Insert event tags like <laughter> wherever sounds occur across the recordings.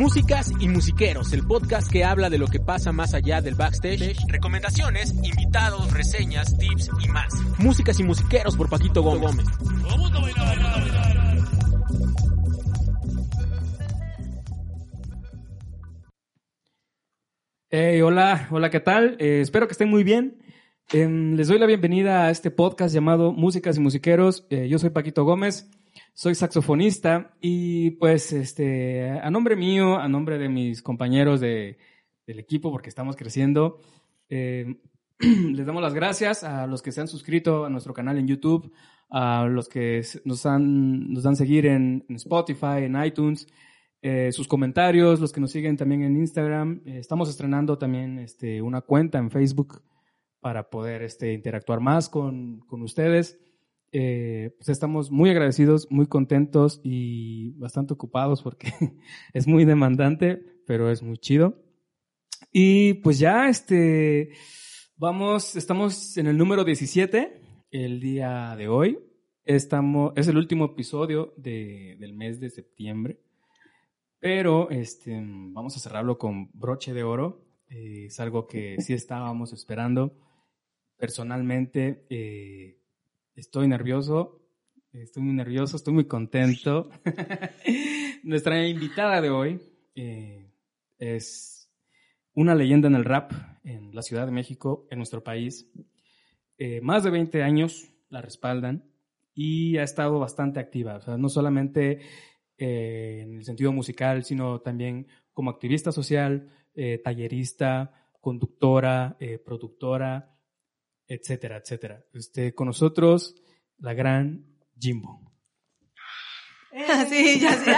Músicas y musiqueros, el podcast que habla de lo que pasa más allá del backstage, recomendaciones, invitados, reseñas, tips y más. Músicas y musiqueros por Paquito Gómez. Hey, hola, hola, ¿qué tal? Eh, espero que estén muy bien. Em, les doy la bienvenida a este podcast llamado Músicas y Musiqueros. Eh, yo soy Paquito Gómez, soy saxofonista y pues este, a nombre mío, a nombre de mis compañeros de, del equipo, porque estamos creciendo, eh, <clears throat> les damos las gracias a los que se han suscrito a nuestro canal en YouTube, a los que nos, han, nos dan seguir en, Spotify, en iTunes, eh, sus comentarios, los que nos siguen también en Instagram. Eh, estamos estrenando también este, una cuenta en Facebook para poder este, interactuar más con, con ustedes. Eh, pues estamos muy agradecidos, muy contentos y bastante ocupados porque <laughs> es muy demandante, pero es muy chido. Y pues ya, este, vamos, estamos en el número 17 el día de hoy. Estamos, es el último episodio de, del mes de septiembre. Pero este, vamos a cerrarlo con broche de oro. Eh, es algo que sí estábamos esperando. Personalmente, eh, estoy nervioso. Estoy muy nervioso, estoy muy contento. <laughs> Nuestra invitada de hoy eh, es una leyenda en el rap en la Ciudad de México, en nuestro país. Eh, más de 20 años la respaldan y ha estado bastante activa. O sea, no solamente eh, en el sentido musical, sino también como activista social, tallerista, conductora, productora, etcétera, etcétera. Este, con nosotros, la gran Jimbo. Sí, ya sé.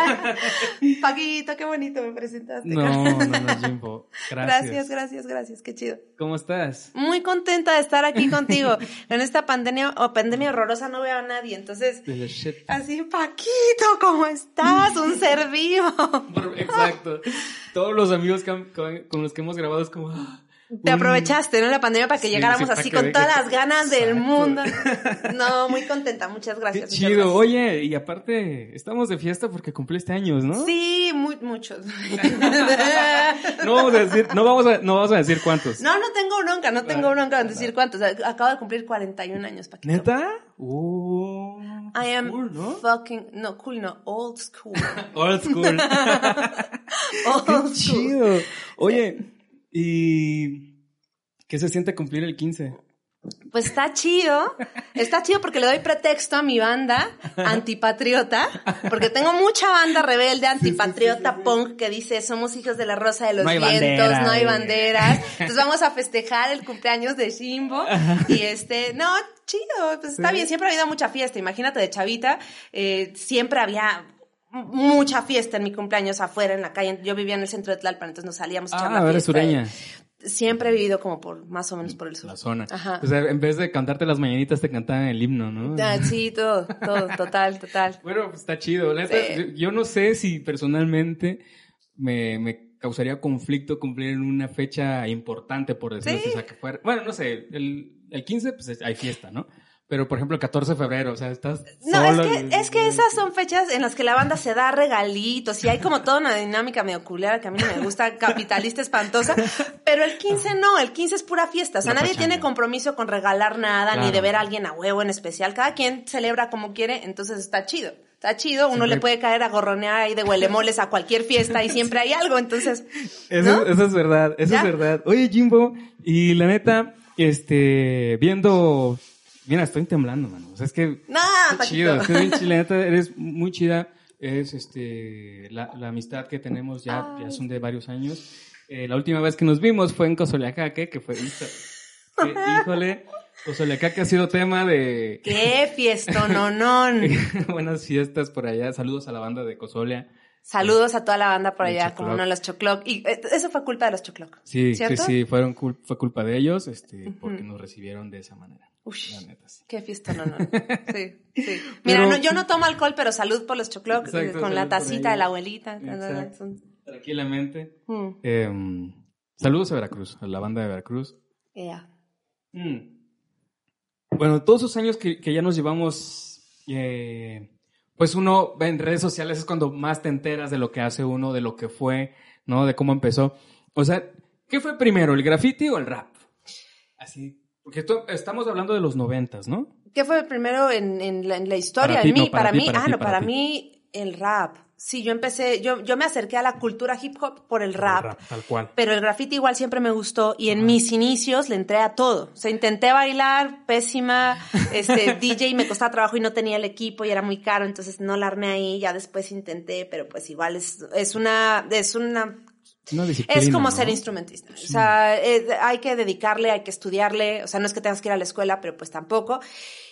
<laughs> Paquito, qué bonito me presentaste. No, no, no, Jimbo. Gracias. Gracias, gracias, gracias, qué chido. ¿Cómo estás? Muy contenta de estar aquí contigo. En esta pandemia o pandemia horrorosa no veo a nadie, entonces así, Paquito, ¿cómo estás? Un ser vivo. Exacto. Todos los amigos que han- con, con los que hemos grabado es como... ah, Te un- aprovechaste, ¿no? La pandemia para que Sí, llegáramos sí, así con todas las ganas del mundo. <laughs> No, muy contenta, muchas Qué gracias. muchas chido. gracias. Oye, y aparte, estamos de fiesta porque cumpliste años, ¿no? Sí, muy, muchos. <laughs> <laughs> No vamos a decir, no vamos a, no vamos a decir cuántos. No, no tengo bronca, no tengo bronca en decir cuántos. Acabo de cumplir 41 años, Paquito. ¿Neta? Oh, I am cool, ¿no? fucking, no, cool, no, old school. Old school. Old Qué school. chido. Oye, ¿y qué se siente cumplir el 15? Pues está chido, está chido porque le doy pretexto a mi banda antipatriota, porque tengo mucha banda rebelde antipatriota punk que dice somos hijos de la rosa de los No vientos, bandera, no hay eh. banderas. <laughs> Entonces vamos a festejar el cumpleaños de Shimbo y este, no, chido, pues está Sí. bien, siempre ha habido mucha fiesta, imagínate de chavita, eh, siempre había mucha fiesta en mi cumpleaños afuera en la calle. Yo vivía en el centro de Tlalpan, entonces nos salíamos a echar Ah, la eres sureña. Siempre he vivido como por, más o menos por el sur. La zona. Ajá. O sea, en vez de cantarte las mañanitas, te cantaban el himno, ¿no? Ah, sí, todo, todo, total, total. <laughs> Bueno, pues está chido. La neta, Sí. yo, yo no sé si personalmente me, me causaría conflicto cumplir en una fecha importante, por decirlo Sí. así. O sea, que fuera. Bueno, no sé, el, el 15, pues es- hay fiesta, ¿no? Pero, por ejemplo, el 14 de febrero, o sea, estás. No, solo es y- que, es que esas son fechas en las que la banda se da regalitos y hay como toda una dinámica medio culera que a mí no me gusta, <laughs> capitalista espantosa, pero el 15 no, el 15 es pura fiesta, o sea, nadie pachanga. tiene compromiso con regalar nada, ni de ver a alguien a huevo en especial, cada quien celebra como quiere, entonces está chido. Está chido, uno Siempre- le puede caer a gorronear ahí de huelemoles a cualquier fiesta y siempre hay algo, entonces, <laughs> Eso, ¿no? eso es verdad, eso ¿Ya? es verdad. Oye, Jimbo, y la neta, este, viendo, mira, estoy temblando, mano. O sea, es que, Nah, qué chido, es que bien eres muy chida. Es, este, la, la amistad que tenemos ya, ya son de varios años. Eh, la última vez que nos vimos fue en Cosoleacaque, que fue, que, híjole, Cozoleacaque ha sido tema de... ¡Qué fiesta, no, no! <laughs> Buenas fiestas por allá. Saludos a la banda de Cozolea. Saludos a toda la banda por allá, como no los Chocloc. Y eh, eso fue culpa de los Chocloc. Sí, ¿Cierto? sí, sí, fueron cul- fue culpa de ellos, este, porque nos recibieron de esa manera. Ush. La neta, sí. Qué fiesta, no, no. Sí, sí. <laughs> Mira, Pero- no, yo no tomo alcohol, pero salud por los Exacto, eh, con la tacita de la abuelita. Exacto. Tranquilamente. Mm, Eh, saludos a Veracruz, a la banda de Veracruz. yeah. Mm. Bueno, todos esos años que, que ya nos llevamos, eh, pues uno ve en redes sociales es cuando más te enteras de lo que hace uno, de lo que fue, ¿no? De cómo empezó. O sea, ¿qué fue primero, el graffiti o el rap? Así, porque esto- estamos hablando de los noventas, ¿no? ¿Qué fue primero en, en la, en la historia? Para en mí, no, para mí, para ah, no, para mí el rap. Sí, yo empecé, yo, yo me acerqué a la cultura hip hop por el rap. tal cual. Pero el graffiti igual siempre me gustó y en mis inicios le entré a todo. O sea, intenté bailar, pésima, <laughs> este, DJ me costaba trabajo y no tenía el equipo y era muy caro, entonces no la armé ahí, ya después intenté, pero pues igual es, es una, es una, Disciplina, es como ¿no? ser instrumentista. O sea, eh, hay que dedicarle, hay que estudiarle, o sea, no es que tengas que ir a la escuela, pero pues tampoco.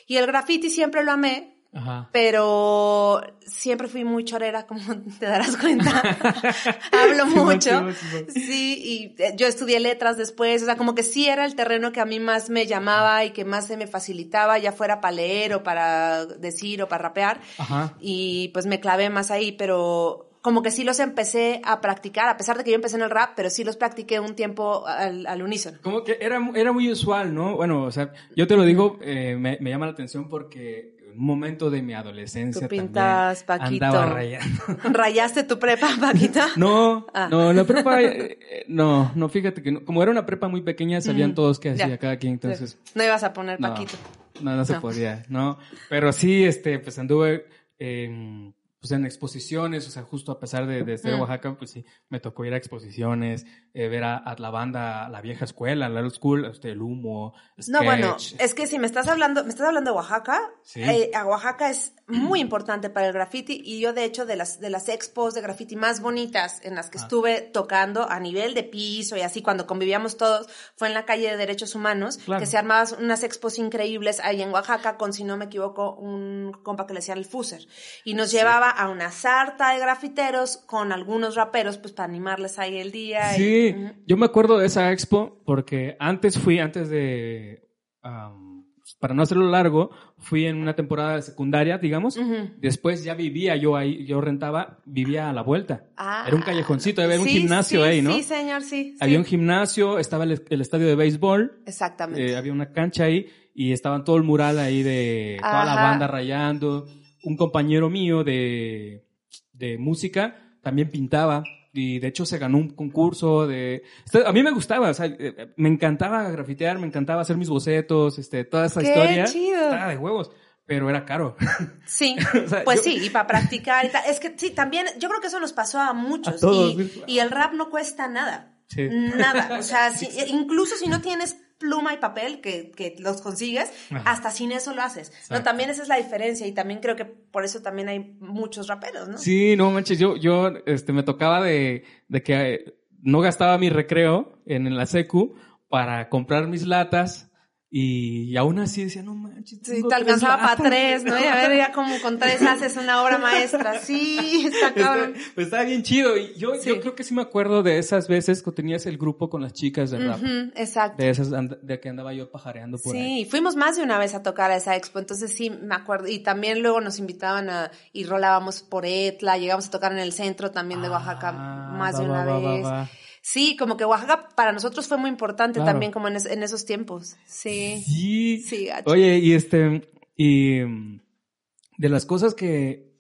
Y el graffiti siempre lo amé, Ajá. pero siempre fui muy chorera, como <laughs> te darás cuenta. <laughs> Hablo Sí, mucho. sí, sí, sí. Sí, y eh, yo estudié letras después, o sea, como que sí era el terreno que a mí más me llamaba y que más se me facilitaba, ya fuera para leer o para decir o para rapear. Ajá. Y pues me clavé más ahí, pero como que sí los empecé a practicar, a pesar de que yo empecé en el rap, pero sí los practiqué un tiempo al, al unísono. Como que era, era muy usual, ¿no? Bueno, o sea, yo te lo digo, eh, me, me llama la atención porque en un momento de mi adolescencia Tú pintas, también Paquito. andaba rayando. <laughs> ¿Rayaste tu prepa, Paquita? <laughs> No, Ah. no, la prepa, eh, eh, no, no, fíjate que no. como era una prepa muy pequeña, sabían Ujú. todos qué hacía Ya. cada quien, entonces No ibas a poner Paquito. no, no se No. podía, ¿no? Pero sí, este, pues anduve en, pues en exposiciones, o sea, justo a pesar de, de ser Mm. Oaxaca, pues sí, me tocó ir a exposiciones, eh, ver a, a la banda, la vieja escuela, la old school, este, el humo, No, bueno, es que si me estás hablando, me estás hablando de Oaxaca, Sí. eh, a Oaxaca es muy <clears throat> importante para el graffiti y yo de hecho de las, de las expos de graffiti más bonitas en las que Ah. estuve tocando a nivel de piso y así cuando convivíamos todos fue en la calle de Derechos Humanos, Claro. que se armaban unas expos increíbles ahí en Oaxaca con, si no me equivoco, un compa que le decían el Fuser y nos llevaba a una sarta de grafiteros con algunos raperos pues para animarles ahí el día. y- Sí, yo me acuerdo de esa expo porque antes fui, antes de, am, para no hacerlo largo, fui en una temporada de secundaria, digamos. Después ya vivía yo ahí, yo rentaba, vivía a la vuelta. Ah, Era un callejoncito, había un gimnasio sí, ahí, ¿no? Sí, señor, sí. Había sí. un gimnasio, estaba el, el estadio de béisbol, Exactamente. eh, había una cancha ahí y estaban todo el mural ahí de toda la banda rayando. Un compañero mío de, de música también pintaba y de hecho se ganó un concurso de... este, A mí me gustaba, o sea, eh, me encantaba grafitear, me encantaba hacer mis bocetos, este, toda esa ¡Qué historia. chido! Estaba de huevos, pero era caro. <laughs> Sí, O sea, pues yo- sí, y para practicar y tal. Es que sí, también, yo creo que eso nos pasó a muchos. A todos, y, sí. y el rap no cuesta nada. Sí. Nada. O sea, <laughs> si- incluso si no tienes pluma y papel, que, que los consigues, Ajá. hasta sin eso lo haces. No, también esa es la diferencia y también creo que por eso también hay muchos raperos, ¿no? Sí, no manches, yo, yo, este, me tocaba de, de que eh, no gastaba mi recreo en la secu para comprar mis latas y, y aún así decía, no manches. Sí, te alcanzaba para latas". tres, ¿no? Y a ver, ya como con tres haces una obra maestra. Sí, está cabrón. Está, pues estaba bien chido y yo, Sí. yo creo que sí me acuerdo de esas veces que tenías el grupo con las chicas de rap. Exacto. De esas and- de que andaba yo pajareando por ahí. Sí, fuimos más de una vez a tocar a esa expo, entonces sí me acuerdo. Y también luego nos invitaban a, y rolábamos por Etla, llegamos a tocar en el centro también de Oaxaca Ah, más va, de una va, vez. va. Sí, como que Oaxaca para nosotros fue muy importante Claro. también como en, es- en esos tiempos. Sí. Sí. Oye, y este, y de las cosas que,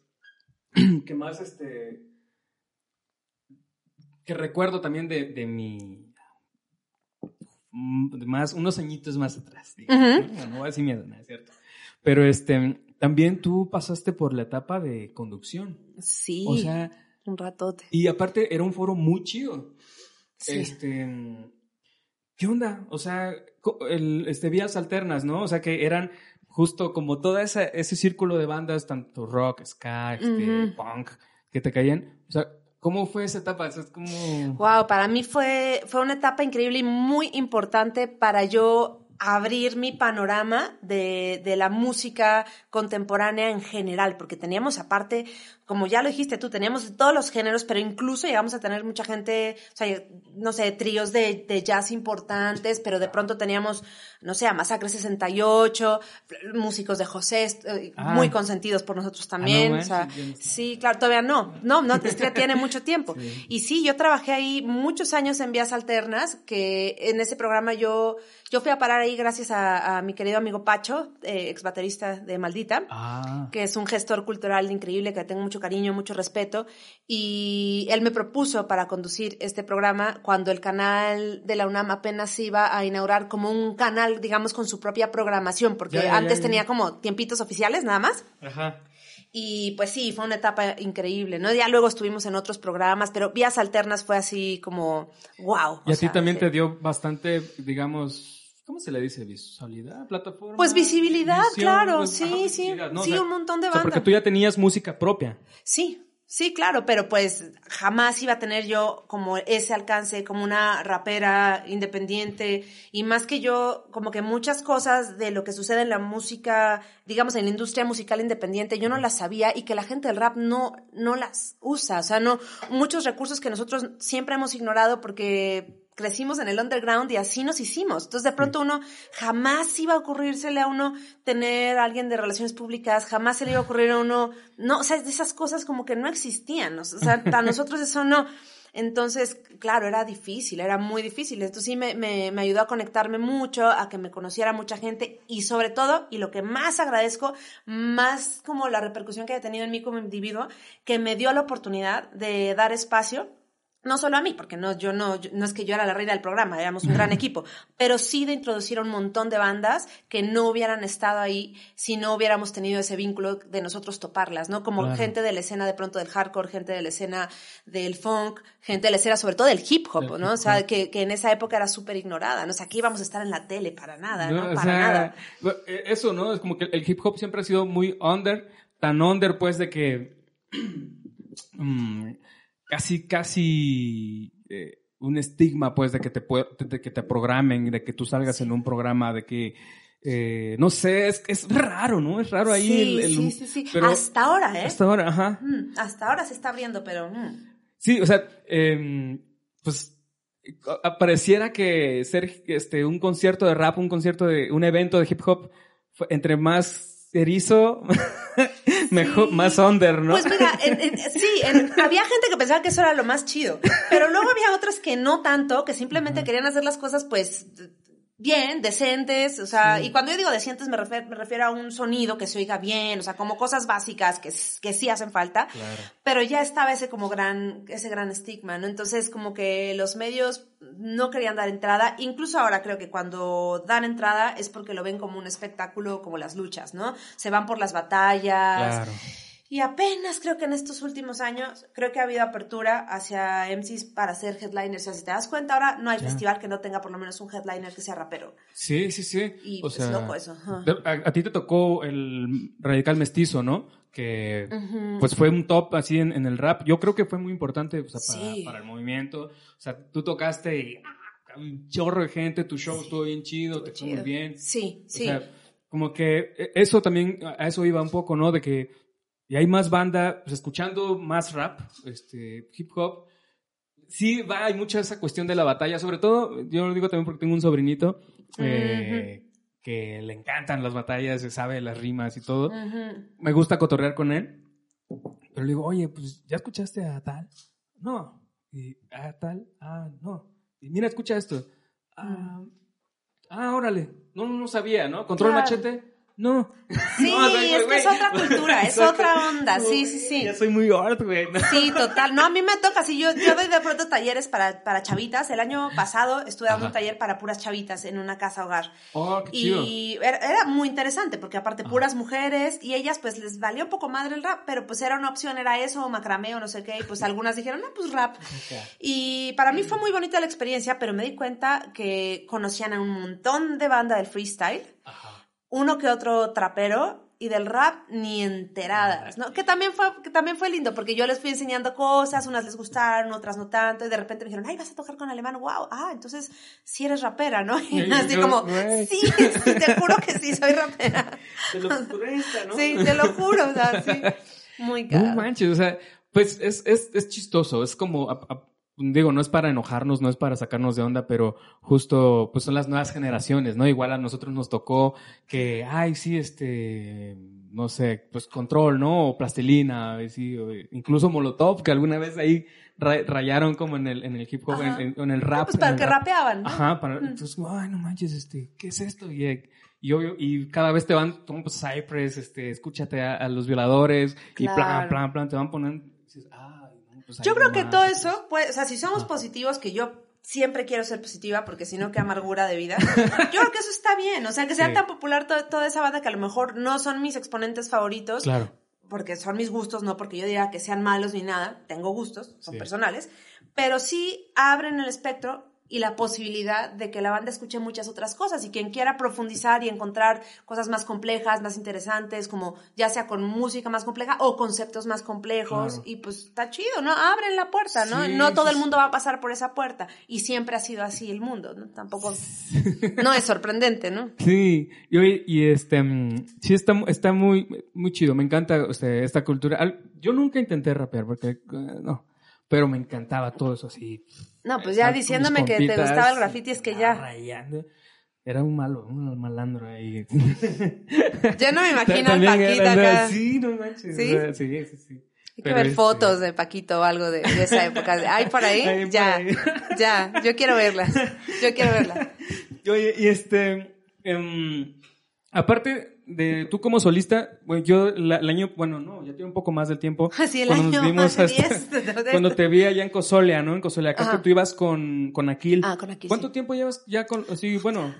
<clears throat> que más, este, que recuerdo también de, de mi, más, unos añitos más atrás. digamos, Ujú. ¿no? No voy a decir miedo, no es cierto. Pero este, también tú pasaste por la etapa de conducción. Sí, O sea, un ratote. y aparte era un foro muy chido. Sí. Este, ¿qué onda? O sea, el, este, vías alternas, ¿no? O sea, que eran justo como todo ese, ese círculo de bandas, tanto rock, ska, este, punk, que te caían. O sea, ¿cómo fue esa etapa? O sea, es como... Wow, para mí fue, fue una etapa increíble y muy importante para yo abrir mi panorama de, de, la música contemporánea en general, porque teníamos aparte, como ya lo dijiste tú, teníamos todos los géneros, pero incluso llegamos a tener mucha gente, o sea, no sé, tríos de, de jazz importantes, pero de pronto teníamos, no sé, a Masacre 68, músicos de José, eh, ah. muy consentidos por nosotros ah, también, o sea, sí, claro, todavía no, no, no, tiene mucho <laughs> tiempo. Y sí, yo trabajé ahí muchos años en Vías Alternas, que en ese programa yo, yo fui a parar ahí gracias a, mi querido amigo Pacho, eh, ex baterista de Maldita, ah. que es un gestor cultural increíble, que tengo mucho cariño, mucho respeto, y él me propuso para conducir este programa cuando el canal de la UNAM apenas iba a inaugurar como un canal, digamos, con su propia programación, porque antes tenía como tiempitos oficiales nada más. Ajá. Y pues sí, fue una etapa increíble, ¿no? Ya luego estuvimos en otros programas, pero Vías Alternas fue así como, wow. Y a ti también te dio bastante, digamos, ¿Cómo se le dice? ¿Visualidad? ¿Plataforma? Pues visibilidad, claro, pues, sí, sí. sí, un montón de bandas. porque tú ya tenías música propia. Sí, sí, claro, pero pues jamás iba a tener yo como ese alcance, como una rapera independiente. Y más que yo, como que muchas cosas de lo que sucede en la música, digamos, en la industria musical independiente, yo no las sabía y que la gente del rap no, no las usa. O sea, no, muchos recursos que nosotros siempre hemos ignorado porque crecimos en el underground y así nos hicimos. Entonces, de pronto uno jamás iba a ocurrírsele a uno tener a alguien de relaciones públicas, jamás se le iba a ocurrir a uno, no, o sea, esas cosas como que no existían, o sea, <laughs> para nosotros eso no. Entonces, claro, era difícil, era muy difícil. Esto sí me, me, me, ayudó a conectarme mucho, a que me conociera mucha gente y sobre todo, y lo que más agradezco, más como la repercusión que haya tenido en mí como individuo, que me dio la oportunidad de dar espacio no solo a mí, porque no, yo no, no es que yo era la reina del programa, éramos un <laughs> gran equipo, pero sí de introducir a un montón de bandas que no hubieran estado ahí si no hubiéramos tenido ese vínculo de nosotros toparlas, ¿no? Como gente de la escena de pronto del hardcore, gente de la escena del funk, gente de la escena sobre todo del hip hop, ¿no? O sea, que, que en esa época era súper ignorada, ¿no? O sea, aquí íbamos a estar en la tele para nada, ¿no? para nada. Eh, eso, ¿no? Es como que el hip hop siempre ha sido muy under, tan under pues de que... <clears throat> Mm, casi, casi eh, un estigma, pues, de que te, de que te programen, de que tú salgas en un programa, de que, eh, no sé, es, es raro, ¿no? Es raro ahí el... sí, sí, sí. hasta ahora, ¿eh? Hasta ahora, ajá. Mm, hasta ahora se está abriendo, pero... Mm. Sí, o sea, em, pues pareciera que ser este, un concierto de rap, un concierto de, un evento de hip hop, entre más erizo, <laughs> mejor, más under, ¿no? Pues mira, sí, había gente que pensaba que eso era lo más chido, pero luego había otras que no tanto, que simplemente querían hacer las cosas pues bien, decentes, o sea, y cuando yo digo decentes me refiero, me refiero a un sonido que se oiga bien, o sea, como cosas básicas que, que sí hacen falta, pero ya estaba ese como gran, ese gran estigma, ¿no? Entonces como que los medios no querían dar entrada, incluso ahora creo que cuando dan entrada es porque lo ven como un espectáculo como las luchas, ¿no? Se van por las batallas. Claro. Y apenas creo que en estos últimos años, creo que ha habido apertura hacia MCs para ser headliners. O sea, si te das cuenta, ahora no hay festival que no tenga por lo menos un headliner que sea rapero. Sí, sí, sí. Y es loco eso. A, ti te tocó el Radical Mestizo, ¿no? Que pues fue un top así en, el rap. Yo creo que fue muy importante para, el movimiento. O sea, tú tocaste y ah, un chorro de gente, tu show estuvo bien chido, te fue muy bien. Sí, sí. O sea, como que e, eso también, a eso iba un poco, ¿no? De que y hay más banda, pues escuchando más rap, este, hip hop. Sí, va, hay mucha esa cuestión de la batalla, sobre todo, yo lo digo también porque tengo un sobrinito eh, que le encantan las batallas, se sabe las rimas y todo. Me gusta cotorrear con él. Pero le digo, oye, pues, ¿ya escuchaste a tal? No. Y, ¿a tal? Ah, no. Y mira, escucha esto. Ah, ah órale. No, no, sabía, ¿no? Control machete. No. Sí, es que es otra cultura, <laughs> es otra onda, sí, sí, sí. Ya soy muy hard, güey. Sí, <laughs> total. No, a mí me toca, sí, yo, yo doy de pronto talleres para, para chavitas. El año pasado estuve dando un taller para puras chavitas en una casa hogar. Oh, qué y era, muy interesante, porque aparte puras mujeres, y ellas pues les valía un poco madre el rap, pero pues era una opción, era eso, o macramé o no sé qué, y pues algunas dijeron, no, pues rap. <laughs> Y para mí fue muy bonita la experiencia, pero me di cuenta que conocían a un montón de banda del freestyle. Ajá uno que otro trapero y del rap ni enteradas, ¿no? Que también fue, que también fue lindo, porque yo les fui enseñando cosas, unas les gustaron, otras no tanto, y de repente me dijeron, ay, vas a tocar con alemán, wow, ah, entonces sí eres rapera, ¿no? Y <laughs> así yo, como, sí, sí, te juro que sí, soy rapera. Te lo futbolista, ¿no? Sí, te lo juro, o sea, sí. Muy No caro. manches, o sea, pues es, es, es chistoso, es como, a- a- digo, no es para enojarnos, no es para sacarnos de onda, pero justo, pues son las nuevas generaciones, ¿no? Igual a nosotros nos tocó que, ay, sí, este, no sé, pues control, ¿no? O plastilina, sí, o incluso molotov, que alguna vez ahí ra- rayaron como en el, en el hip hop, en, en- el rap. Pues para el que rap. rapeaban, ¿no? Ajá, para, entonces, ay, no manches, este, ¿qué es esto? Y, eh, y, obvio- y cada vez te van, como pues, Cypress, este, escúchate a, a los violadores, y plan, plan, plan, te van poniendo, y dices, ay, no, pues Yo creo que todo eso, pues, o sea, si somos positivos, que yo siempre quiero ser positiva, porque si no, qué amargura de vida. <laughs> Yo creo que eso está bien, o sea, que sea Sí. tan popular to- toda esa banda que a lo mejor no son mis exponentes favoritos, Claro. porque son mis gustos, no porque yo diga que sean malos ni nada, tengo gustos, son Sí. personales, pero sí abren el espectro y la posibilidad de que la banda escuche muchas otras cosas y quien quiera profundizar y encontrar cosas más complejas, más interesantes, como ya sea con música más compleja o conceptos más complejos Claro. y pues está chido, ¿no? Abren la puerta, ¿no? Sí, no todo el mundo va a pasar por esa puerta y siempre ha sido así el mundo, ¿no? Tampoco <laughs> no es sorprendente, ¿no? Sí, y, oye, y este, mm, sí está, está muy, muy chido, me encanta o sea, esta cultura. Yo nunca intenté rapear porque, eh, no, pero me encantaba todo eso así. No, pues ya diciéndome que te gustaba el graffiti es que ya. Rayando. Era un malo, un malandro ahí. Ya no me imagino al Paquito era- acá. Sí, no manches. ¿Sí? o sea, Sí, sí, sí. Hay que ver fotos de Paquito o algo de, de esa época. ¿Hay por ahí? Hay por ya, ahí. ya. Yo quiero verlas. Yo quiero verlas. <laughs> Oye, y este, em, aparte de tú como solista, bueno, yo la- el año, bueno, no, ya tiene un poco más del tiempo. <laughs> Sí, el cuando año nos vimos hasta- 10 de- de- cuando te vi allá en Cosolia, ¿no? En Cosolia, acá tú ibas con, con Aquil. Ah, con Aquil, ¿Cuánto sí. tiempo llevas ya con, sí, bueno,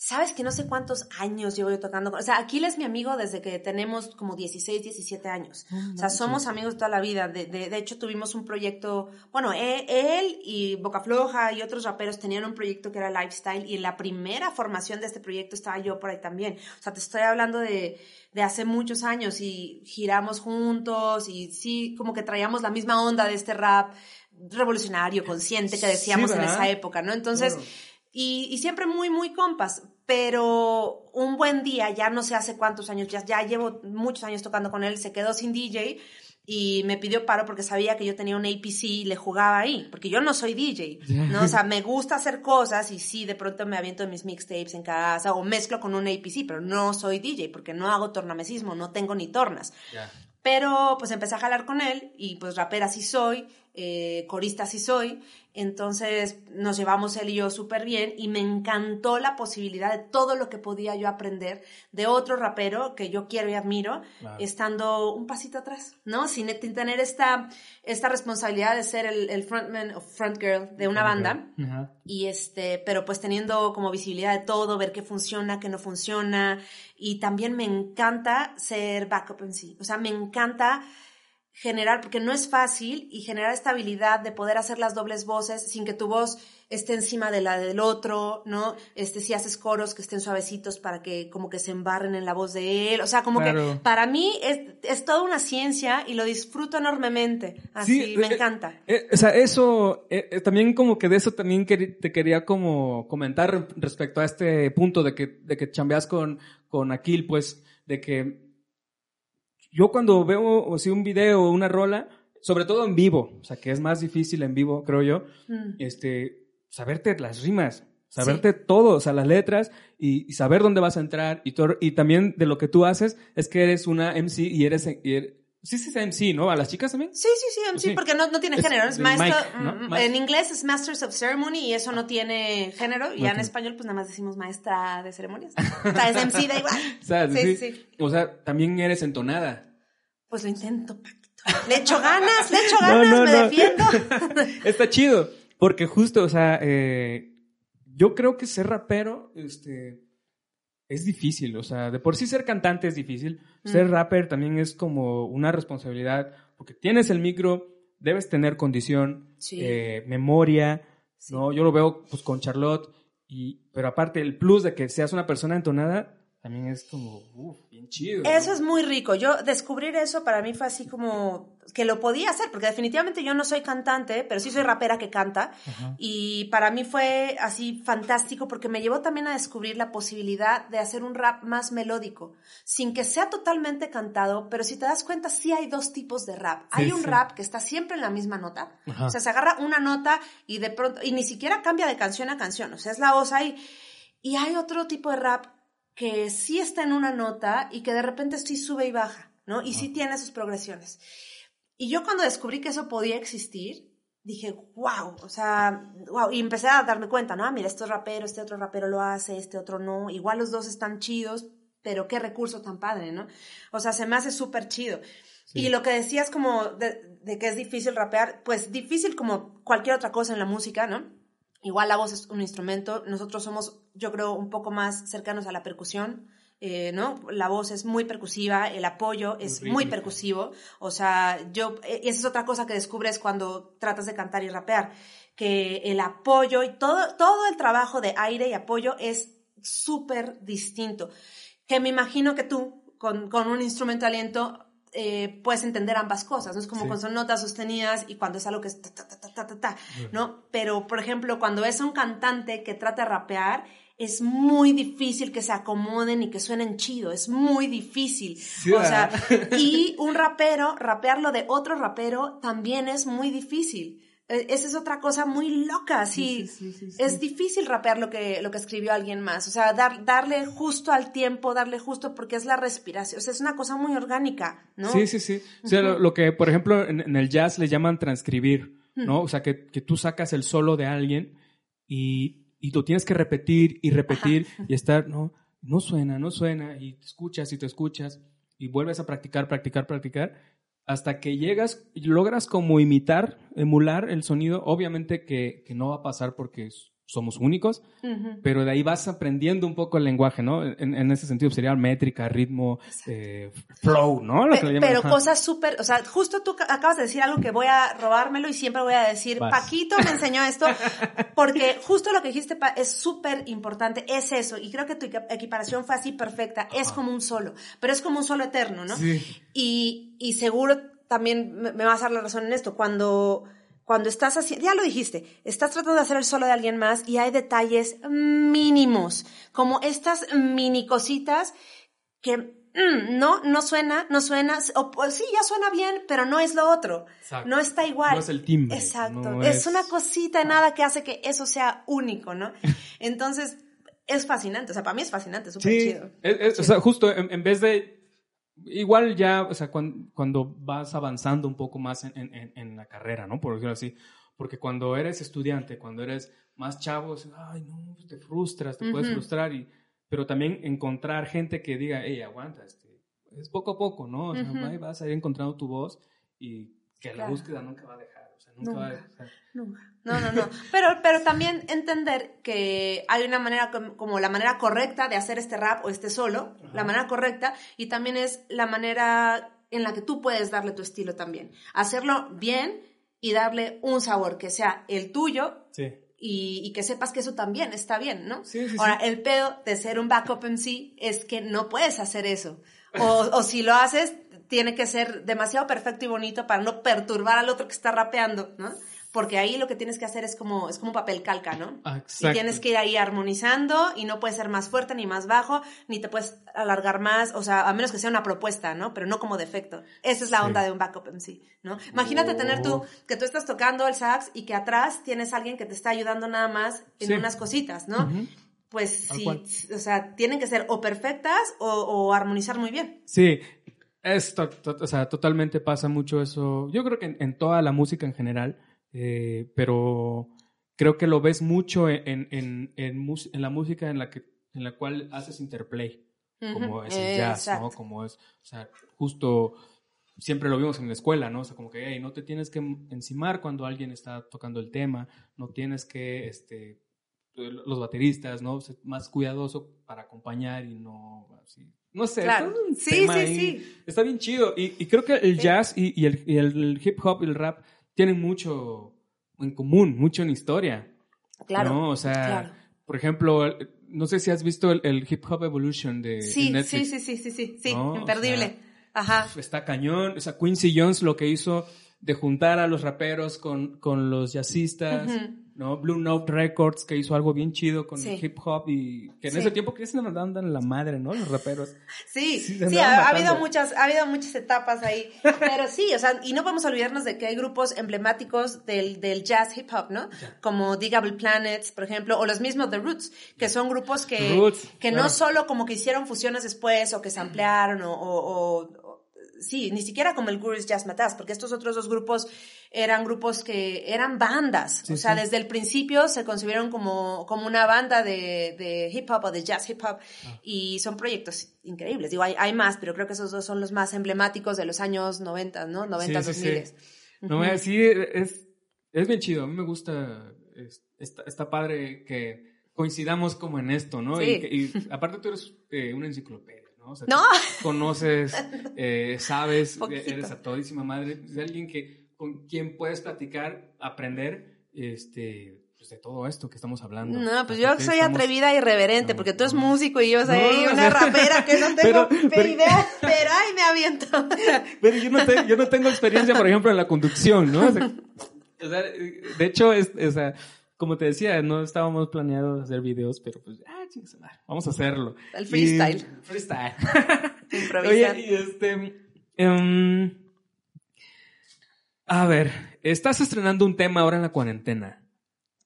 Sabes que no sé cuántos años llevo yo tocando. O sea, Aquil es mi amigo desde que tenemos como 16, 17 años. o sea, somos amigos toda la vida. De, de, de hecho, tuvimos un proyecto. Bueno, e- él y Boca Floja y otros raperos tenían un proyecto que era Lifestyle. Y en la primera formación de este proyecto estaba yo por ahí también. O sea, te estoy hablando de, de hace muchos años y giramos juntos y sí, como que traíamos la misma onda de este rap revolucionario, consciente que decíamos en esa época, ¿no? Entonces. Y, y siempre muy, muy compas, pero un buen día, ya no sé hace cuántos años, ya, ya llevo muchos años tocando con él, se quedó sin DJ y me pidió paro porque sabía que yo tenía un APC y le jugaba ahí, porque yo no soy DJ, ¿no? O sea, me gusta hacer cosas y sí, de pronto me aviento mis mixtapes en casa o mezclo con un APC, pero no soy DJ porque no hago tornamesismo, no tengo ni tornas. Pero pues empecé a jalar con él y pues rapera sí soy, eh, corista sí soy. Entonces nos llevamos él y yo súper bien y me encantó la posibilidad de todo lo que podía yo aprender de otro rapero que yo quiero y admiro, Claro. estando un pasito atrás, ¿no? Sin, tener esta, esta responsabilidad de ser el, el frontman o frontgirl de una banda. Y este, pero pues teniendo como visibilidad de todo, ver qué funciona, qué no funciona. Y también me encanta ser backup en sí. O sea, me encanta generar, porque no es fácil, y generar esta habilidad de poder hacer las dobles voces sin que tu voz esté encima de la del otro, ¿no? Este, si haces coros que estén suavecitos para que como que se embarren en la voz de él. O sea, como Claro. que para mí es, es toda una ciencia y lo disfruto enormemente. Así, Sí, me eh, encanta. Eh, o sea, eso, eh, eh, también como que de eso también te quería como comentar re- respecto a este punto de que, de que chambeas con, con Aquil, pues, de que yo cuando veo o si un video o una rola, sobre todo en vivo, o sea, que es más difícil en vivo, creo yo, Mm. este, saberte las rimas, saberte todo, o sea, las letras y, y saber dónde vas a entrar y todo, y también de lo que tú haces es que eres una MC y eres, y eres- sí, sí, MC, ¿no? ¿A las chicas también? Sí, sí, sí, MC, Sí. porque no, no tiene Es género, es maestro, mm, en inglés es Masters of Ceremony y eso no tiene género, y ya en español pues nada más decimos maestra de ceremonias. O sea, es <laughs> MC, da igual. Sí, sí. O sea, también eres entonada. Pues lo intento, Paquito. Le echo ganas, le echo <laughs> ganas, no, me defiendo. <laughs> Está chido. Porque justo, o sea, eh, yo creo que ser rapero, este, es difícil. O sea, de por sí ser cantante es difícil. Ser Mm. rapper también es como una responsabilidad. Porque tienes el micro, debes tener condición, Sí. eh, memoria, Sí. ¿no? Yo lo veo pues con Charlotte. Y, pero aparte, el plus de que seas una persona entonada, también es como, uff, bien chido. ¿no? Eso es muy rico. Yo descubrir eso para mí fue así como que lo podía hacer, porque definitivamente yo no soy cantante, pero sí soy rapera que canta. Ajá. Y para mí fue así fantástico porque me llevó también a descubrir la posibilidad de hacer un rap más melódico, sin que sea totalmente cantado, pero si te das cuenta, sí hay dos tipos de rap. Sí, hay un sí. rap que está siempre en la misma nota, Ajá. o sea, se agarra una nota y de pronto, y ni siquiera cambia de canción a canción, o sea, es la voz ahí. Y hay otro tipo de rap que sí está en una nota y que de repente sí sube y baja, ¿no? Y sí tiene sus progresiones. Y yo cuando descubrí que eso podía existir, dije, wow, o sea, wow, y empecé a darme cuenta, ¿no? Ah, mira, este rapero, este otro rapero lo hace, este otro no, igual los dos están chidos, pero qué recurso tan padre, ¿no? O sea, se me hace súper chido. Sí. Y lo que decías como de, de que es difícil rapear, pues difícil como cualquier otra cosa en la música, ¿no? Igual la voz es un instrumento, nosotros somos, yo creo, un poco más cercanos a la percusión, eh, ¿no? La voz es muy percusiva, el apoyo es muy percusivo, o sea, yo, eh, esa es otra cosa que descubres cuando tratas de cantar y rapear, que el apoyo y todo, todo el trabajo de aire y apoyo es súper distinto, que me imagino que tú, con, con un instrumento de aliento, eh, puedes entender ambas cosas, ¿no? Es como Sí. cuando son notas sostenidas y cuando es algo que es ta, ta, ta, ta, ta, ta, ¿no? Pero, por ejemplo, cuando es un cantante que trata de rapear, es muy difícil que se acomoden y que suenen chido, es muy difícil. Sí, o sea, y un rapero, rapearlo de otro rapero también es muy difícil. Eh, Esa es otra cosa muy loca, sí. sí, sí, sí. Es difícil rapear lo que, lo que escribió alguien más. O sea, dar, darle justo al tiempo, darle justo porque es la respiración. O sea, es una cosa muy orgánica, ¿no? Sí, sí, sí. O sea, lo, lo que, por ejemplo, en, en el jazz le llaman transcribir, ¿no? O sea, que, que tú sacas el solo de alguien y, y lo tienes que repetir y repetir y estar, no, no suena, no suena, y te escuchas y te escuchas y vuelves a practicar, practicar, practicar, hasta que llegas logras como imitar, emular el sonido. Obviamente que, que no va a pasar porque somos únicos, Ujú. pero de ahí vas aprendiendo un poco el lenguaje, ¿no? En, en ese sentido sería métrica, ritmo, eh, flow, ¿no? Lo que Pe- pero ajá. cosas súper, o sea, justo tú ca- acabas de decir algo que voy a robármelo y siempre voy a decir, Vas. Paquito me enseñó esto, porque justo lo que dijiste Pa, es súper importante, es eso, y creo que tu equi- equiparación fue así perfecta, es como un solo, pero es como un solo eterno, ¿no? Sí. Y, y seguro también me, me vas a dar la razón en esto, cuando, cuando estás haciendo, ya lo dijiste, estás tratando de hacer el solo de alguien más y hay detalles mínimos, como estas mini cositas que mm, no, no suena, no suena, o, o sí, ya suena bien, pero no es lo otro, Exacto. no está igual. No es el timbre, Exacto, no es, es- una cosita de nada que hace que eso sea único, ¿no? <laughs> Entonces, es fascinante, o sea, para mí es fascinante, súper Sí, chido. es- es- o sea, justo en, en vez de. Igual ya, o sea, cuando, cuando vas avanzando un poco más en, en- en- la carrera, ¿no? Por decirlo así. Porque cuando eres estudiante, cuando eres más chavo, ay, no, pues, te frustras, te puedes Ujú. frustrar. Y, pero también encontrar gente que diga, hey, aguanta, este, es poco a poco, ¿no? O sea, Ujú. ahí vas a ir encontrando tu voz y que la Claro. búsqueda nunca va a dejar. Nunca, va Nunca. No, no, no. Pero, pero también entender que hay una manera com- como la manera correcta de hacer este rap o este solo, la manera correcta, y también es la manera en la que tú puedes darle tu estilo también. Hacerlo bien y darle un sabor que sea el tuyo Sí. y, y que sepas que eso también está bien, ¿no? Sí, sí, Ahora, el pedo de ser un backup MC es que no puedes hacer eso. O, o si lo haces, tiene que ser demasiado perfecto y bonito para no perturbar al otro que está rapeando, ¿no? Porque ahí lo que tienes que hacer es como, es como papel calca, ¿no? Ah, Y exacto. tienes que ir ahí armonizando y no puedes ser más fuerte ni más bajo, ni te puedes alargar más, o sea, a menos que sea una propuesta, ¿no? Pero no como defecto. Esa es la Sí. onda de un backup MC, ¿no? Imagínate tener tú, Oh. que tú estás tocando el sax y que atrás tienes alguien que te está ayudando nada más en Sí. unas cositas, ¿no? Ujú. Pues Tal sí, o sea, tienen que ser o perfectas o, o armonizar muy bien. Sí, es to- to- o sea, totalmente pasa mucho eso. Yo creo que en, en toda la música en general, eh, pero creo que lo ves mucho en, en, en, la música en la, que, en la cual haces interplay, como es el jazz. ¿no? Como es, o sea, justo siempre lo vimos en la escuela, ¿no? O sea, como que, hey, no te tienes que encimar cuando alguien está tocando el tema, no tienes que, este, los bateristas, ¿no? Ser más cuidadoso para acompañar y no así. No sé, Claro. todo un Sí, tema sí, ahí. sí. Está bien chido. Y, y creo que el jazz y, y el, y el hip hop y el rap tienen mucho en común, mucho en historia. Claro. ¿no? O sea, claro. por ejemplo, no sé si has visto el, el Hip Hop Evolution de, Sí, sí, Netflix. sí, sí, sí, sí, sí, No, o imperdible. sea, Ajá. Está cañón. O sea, Quincy Jones lo que hizo de juntar a los raperos con, con los jazzistas. ¿No? Blue Note Records, que hizo algo bien chido con Sí. el hip hop y que en Sí. ese tiempo que se nos andan la madre, ¿no? Los raperos. Sí, Sí, sí, andaban ha, habido muchas, ha habido muchas etapas ahí. Pero sí, o sea, y no podemos olvidarnos de que hay grupos emblemáticos del, del jazz hip hop, ¿no? Como Digable Planets, por ejemplo, o los mismos The Roots, que son grupos que, Roots, que claro. no solo como que hicieron fusiones después o que se ampliaron o, o- o- sí, ni siquiera como el Gurus Jazz Matas, porque estos otros dos grupos eran grupos que eran bandas, Sí, o sea, sí. desde el principio se concibieron como, como una banda de, de hip hop o de jazz hip hop Ah. y son proyectos increíbles. Digo, hay, hay más, pero creo que esos dos son los más emblemáticos de los años 90, ¿no? 90, Sí, sí, 2000. sí. No, sí, es, es bien chido. A mí me gusta. es- está, está padre que coincidamos como en esto, ¿no? Sí. Y aparte tú eres eh, una enciclopedia, ¿no? O sea, No. tú conoces, eh, sabes, <laughs> eh, Poquito. eres a todísima madre. Es alguien que, con quien puedes platicar, aprender, este, pues de todo esto que estamos hablando. No, pues yo soy estamos- atrevida e irreverente, No, porque tú eres no. músico y yo soy No, una rapera que no <laughs> Pero- tengo pero- idea, pero ay, me aviento. <laughs> Pero yo no, te- yo no tengo experiencia, por ejemplo, en la conducción, ¿no? O sea, o sea, de hecho, es, o sea, como te decía, no estábamos planeados hacer videos, pero pues, ah, chingue su madre, vamos a hacerlo. El freestyle. Y- freestyle. <laughs> Improvisar. Oye, y este... em, a ver, estás estrenando un tema ahora en la cuarentena.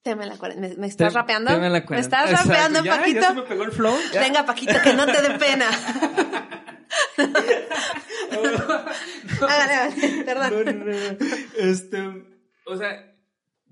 Tema en la cuarentena. ¿Me, me estás rapeando? tema en la ¿Me cuarentena. estás Exacto, rapeando, Paquito? Ya se me pegó el flow. ya. Venga, Paquito, que no te dé pena. <laughs> <laughs> Hágale, hágale, perdón. No, no, no. Este, o sea,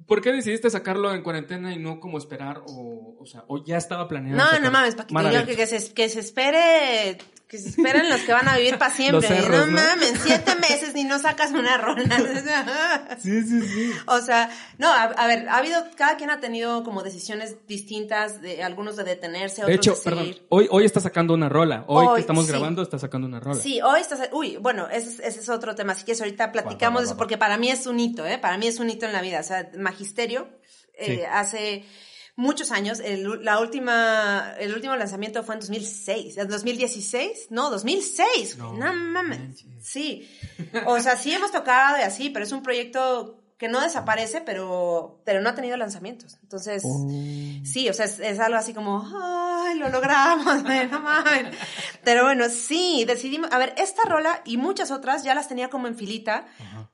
¿por qué decidiste sacarlo en cuarentena y no como esperar o, o sea, o ya estaba planeado? No, sacarlo? no mames, Paquito. Yo que, que se, que se espere, que se esperen los que van a vivir para siempre. Cerros, no, ¿no? mames, siete meses ni no sacas una rola. <laughs> Sí, sí, sí. O sea, no, a, a ver, ha habido, cada quien ha tenido como decisiones distintas, de algunos de detenerse, otros De hecho, de seguir. perdón, hoy, hoy está sacando una rola. Hoy, Hoy, que estamos sí. grabando está sacando una rola. Sí, hoy estás, uy, bueno, ese, es- ese es otro tema, así que ahorita platicamos Va, va, de eso, porque para mí es un hito, ¿eh? Para mí es un hito en la vida, o sea, magisterio, eh, Sí. hace muchos años, el, la última, el último lanzamiento fue en 2006, ¿en 2016? No, 2006, No, no, mames, sí, o sea, sí hemos tocado y así, pero es un proyecto que no desaparece, pero, pero no ha tenido lanzamientos, entonces... Oh. Sí, o sea, es, es algo así como, ay, lo logramos, <laughs> no mames. Pero bueno, sí, decidimos, a ver, esta rola y muchas otras ya las tenía como en filita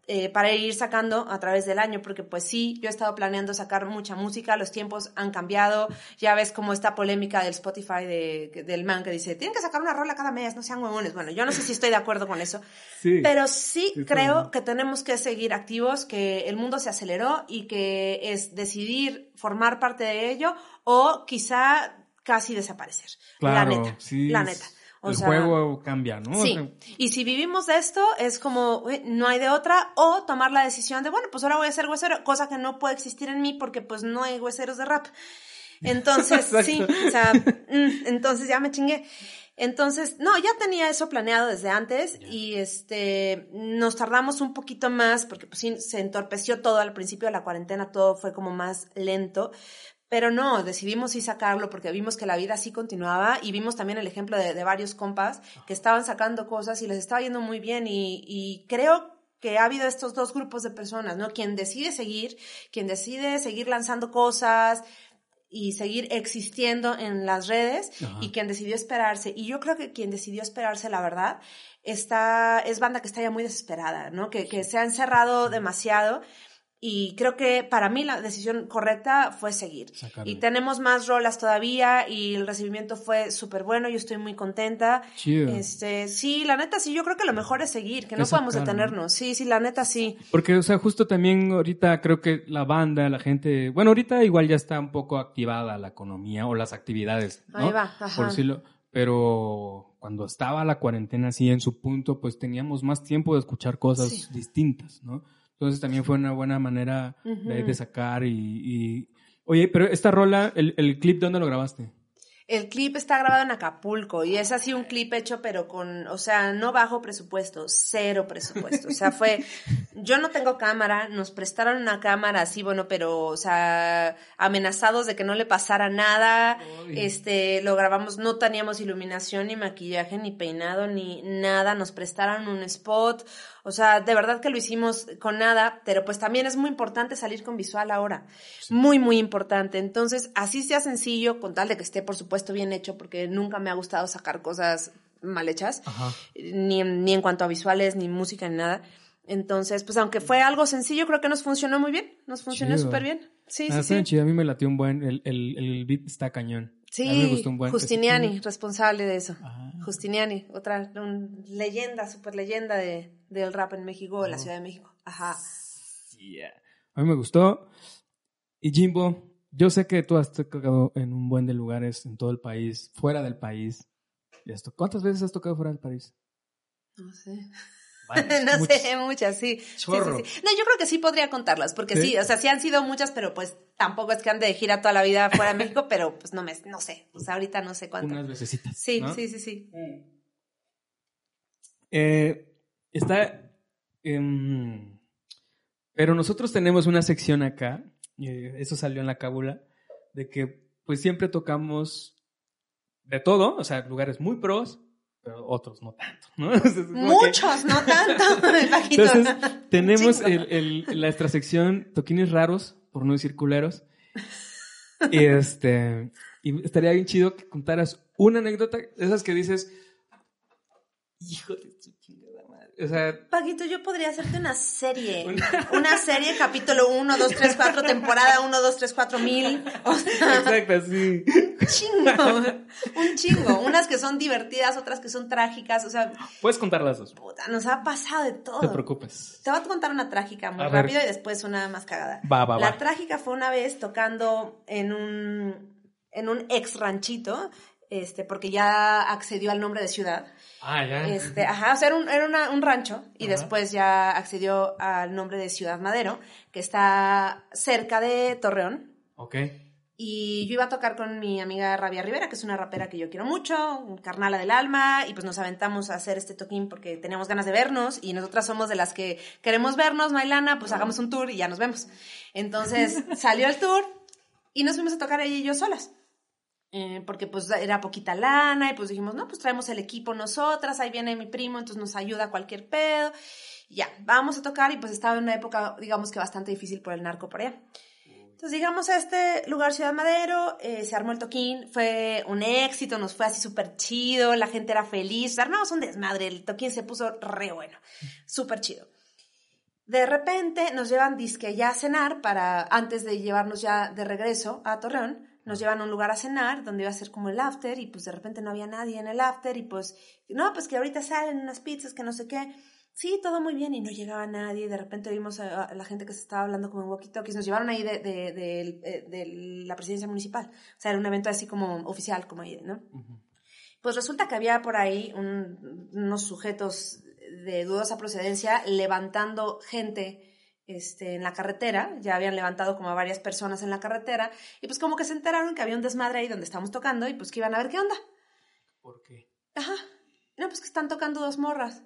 eh, para ir sacando a través del año, porque pues sí, yo he estado planeando sacar mucha música, los tiempos han cambiado, ya ves como esta polémica del Spotify de, del man que dice, tienen que sacar una rola cada mes, no sean huevones. Bueno, yo no sé si estoy de acuerdo con eso, Sí. pero sí Sí, creo claro. que tenemos que seguir activos, que el mundo se aceleró y que es decidir formar parte de ello o quizá casi desaparecer. Claro, la neta, sí, la neta. O el sea, juego cambia, ¿no? Sí, y si vivimos de esto, es como, "Uy, no hay de otra, o tomar la decisión de, bueno, pues ahora voy a ser huesero, cosa que no puede existir en mí porque pues no hay hueseros de rap. Entonces, <laughs> sí, o sea, mm, entonces ya me chingué. Entonces, no, ya tenía eso planeado desde antes y este, nos tardamos un poquito más porque pues sí, se entorpeció todo al principio de la cuarentena, todo fue como más lento. Pero no, decidimos sí sacarlo porque vimos que la vida sí continuaba y vimos también el ejemplo de, de varios compas que estaban sacando cosas y les estaba yendo muy bien y, y creo que ha habido estos dos grupos de personas, ¿no? Quien decide seguir, quien decide seguir lanzando cosas y seguir existiendo en las redes Ajá. y quien decidió esperarse. Y yo creo que quien decidió esperarse, la verdad, está, es banda que está ya muy desesperada, ¿no? Que, que se ha encerrado demasiado. Y creo que para mí la decisión correcta fue seguir. Y tenemos más rolas todavía y el recibimiento fue súper bueno. Yo estoy muy contenta. Chido. Este, sí, la neta sí, yo creo que lo mejor es seguir, que no Es podemos detenernos. Sí, sí, la neta sí. Porque, o sea, justo también ahorita creo que la banda, la gente, bueno, ahorita igual ya está un poco activada la economía o las actividades, ¿no? Ahí va, ajá. Por decirlo, pero cuando estaba la cuarentena así en su punto, pues teníamos más tiempo de escuchar cosas Sí. distintas, ¿no? Entonces también fue una buena manera de, sacar y, y- Oye, pero esta rola, el, el clip, ¿dónde lo grabaste? El clip está grabado en Acapulco y es así un clip hecho pero con, o sea, no bajo presupuesto, cero presupuesto. O sea, fue <laughs> yo no tengo cámara, nos prestaron una cámara así, bueno, pero, o sea, amenazados de que no le pasara nada, este, lo grabamos, no teníamos iluminación, ni maquillaje, ni peinado, ni nada, nos prestaron un spot, o sea, de verdad que lo hicimos con nada, pero pues también es muy importante salir con visual ahora, muy, muy importante, entonces, así sea sencillo, con tal de que esté, por supuesto, bien hecho, porque nunca me ha gustado sacar cosas mal hechas, ni, ni en cuanto a visuales, ni música, ni nada, entonces, pues aunque fue algo sencillo, creo que nos funcionó muy bien. Nos funcionó súper bien. Sí, ah, sí, sí. A mí me latió un buen, el, el, el beat está cañón. Sí, a mí me gustó un buen. Justiniani, responsable de eso. Ah. Justiniani, otra leyenda, súper leyenda de, del rap en México, de la. Ciudad de México. Ajá. Yeah. A mí me gustó. Y Jimbo, yo sé que tú has tocado en un buen de lugares en todo el país, fuera del país. ¿Cuántas veces has tocado fuera del país? No sé. <laughs> no sé, muchas, sí. No, yo creo que sí podría contarlas, porque ¿Sí? o sea, sí han sido muchas, pero pues tampoco es que ande de gira toda la vida fuera de <laughs> México, pero pues no me, no sé, o sea, ahorita no sé cuántas. Unas veces. Sí, sí, sí, sí. Eh, está, em, pero nosotros tenemos una sección acá, eh, eso salió en la cábula, de que pues siempre tocamos de todo, o sea, lugares muy pros, pero otros no tanto, ¿no? <laughs> Muchos, no tanto. <laughs> Entonces, tenemos el, el, la extrasección toquines raros, por no decir culeros. Y este, y estaría bien chido que contaras una anécdota, esas que dices, hijo de o sea, Paquito, yo podría hacerte una serie. <laughs> Una, serie, capítulo 1, 2, 3, 4, temporada 1, 2, 3, 4 mil. O sea, Exacto, sí. Un chingo. Un chingo. Unas que son divertidas, otras que son trágicas. O sea. Puedes contar las dos. Puta, nos ha pasado de todo. No te preocupes. Te voy a contar una trágica muy rápido y después una más cagada. Va, va, La trágica fue una vez tocando en un, en un ex ranchito este, porque ya accedió al nombre de ciudad. Ah, ya. Este, ajá, o sea, era un, era un rancho y después ya accedió al nombre de Ciudad Madero, que está cerca de Torreón. Ok. Y yo iba a tocar con mi amiga Rabia Rivera, que es una rapera que yo quiero mucho, carnala del alma, y pues nos aventamos a hacer este toquín porque teníamos ganas de vernos y nosotras somos de las que queremos vernos, Mailana, pues hagamos un tour y ya nos vemos. Entonces <laughs> salió el tour y nos fuimos a tocar ella y yo solas. Eh, porque pues era poquita lana y pues dijimos, no, pues traemos el equipo nosotras, ahí viene mi primo, entonces nos ayuda cualquier pedo. ya, vamos a tocar y pues estaba en una época, digamos que bastante difícil por el narco por allá. Entonces llegamos a este lugar Ciudad Madero, eh, se armó el toquín, fue un éxito, nos fue así súper chido, la gente era feliz, armamos un desmadre, el toquín se puso re bueno, súper chido. De repente nos llevan disque ya a cenar para, antes de llevarnos ya de regreso a Torreón, nos llevan a un lugar a cenar donde iba a ser como el after y pues de repente no había nadie en el after y pues, no, pues que ahorita salen unas pizzas que no sé qué. Sí, todo muy bien y no llegaba nadie y de repente vimos a, la gente que se estaba hablando como en walkie-talkies, nos llevaron ahí de, de, eh, la presidencia municipal. O sea, era un evento así como oficial, como ahí, ¿no? Pues resulta que había por ahí unos sujetos de dudosa procedencia levantando gente este, en la carretera, ya habían levantado como a varias personas en la carretera, y pues como que se enteraron que había un desmadre ahí donde estábamos tocando, y pues que iban a ver qué onda. ¿Por qué? Ajá. No, pues que están tocando dos morras.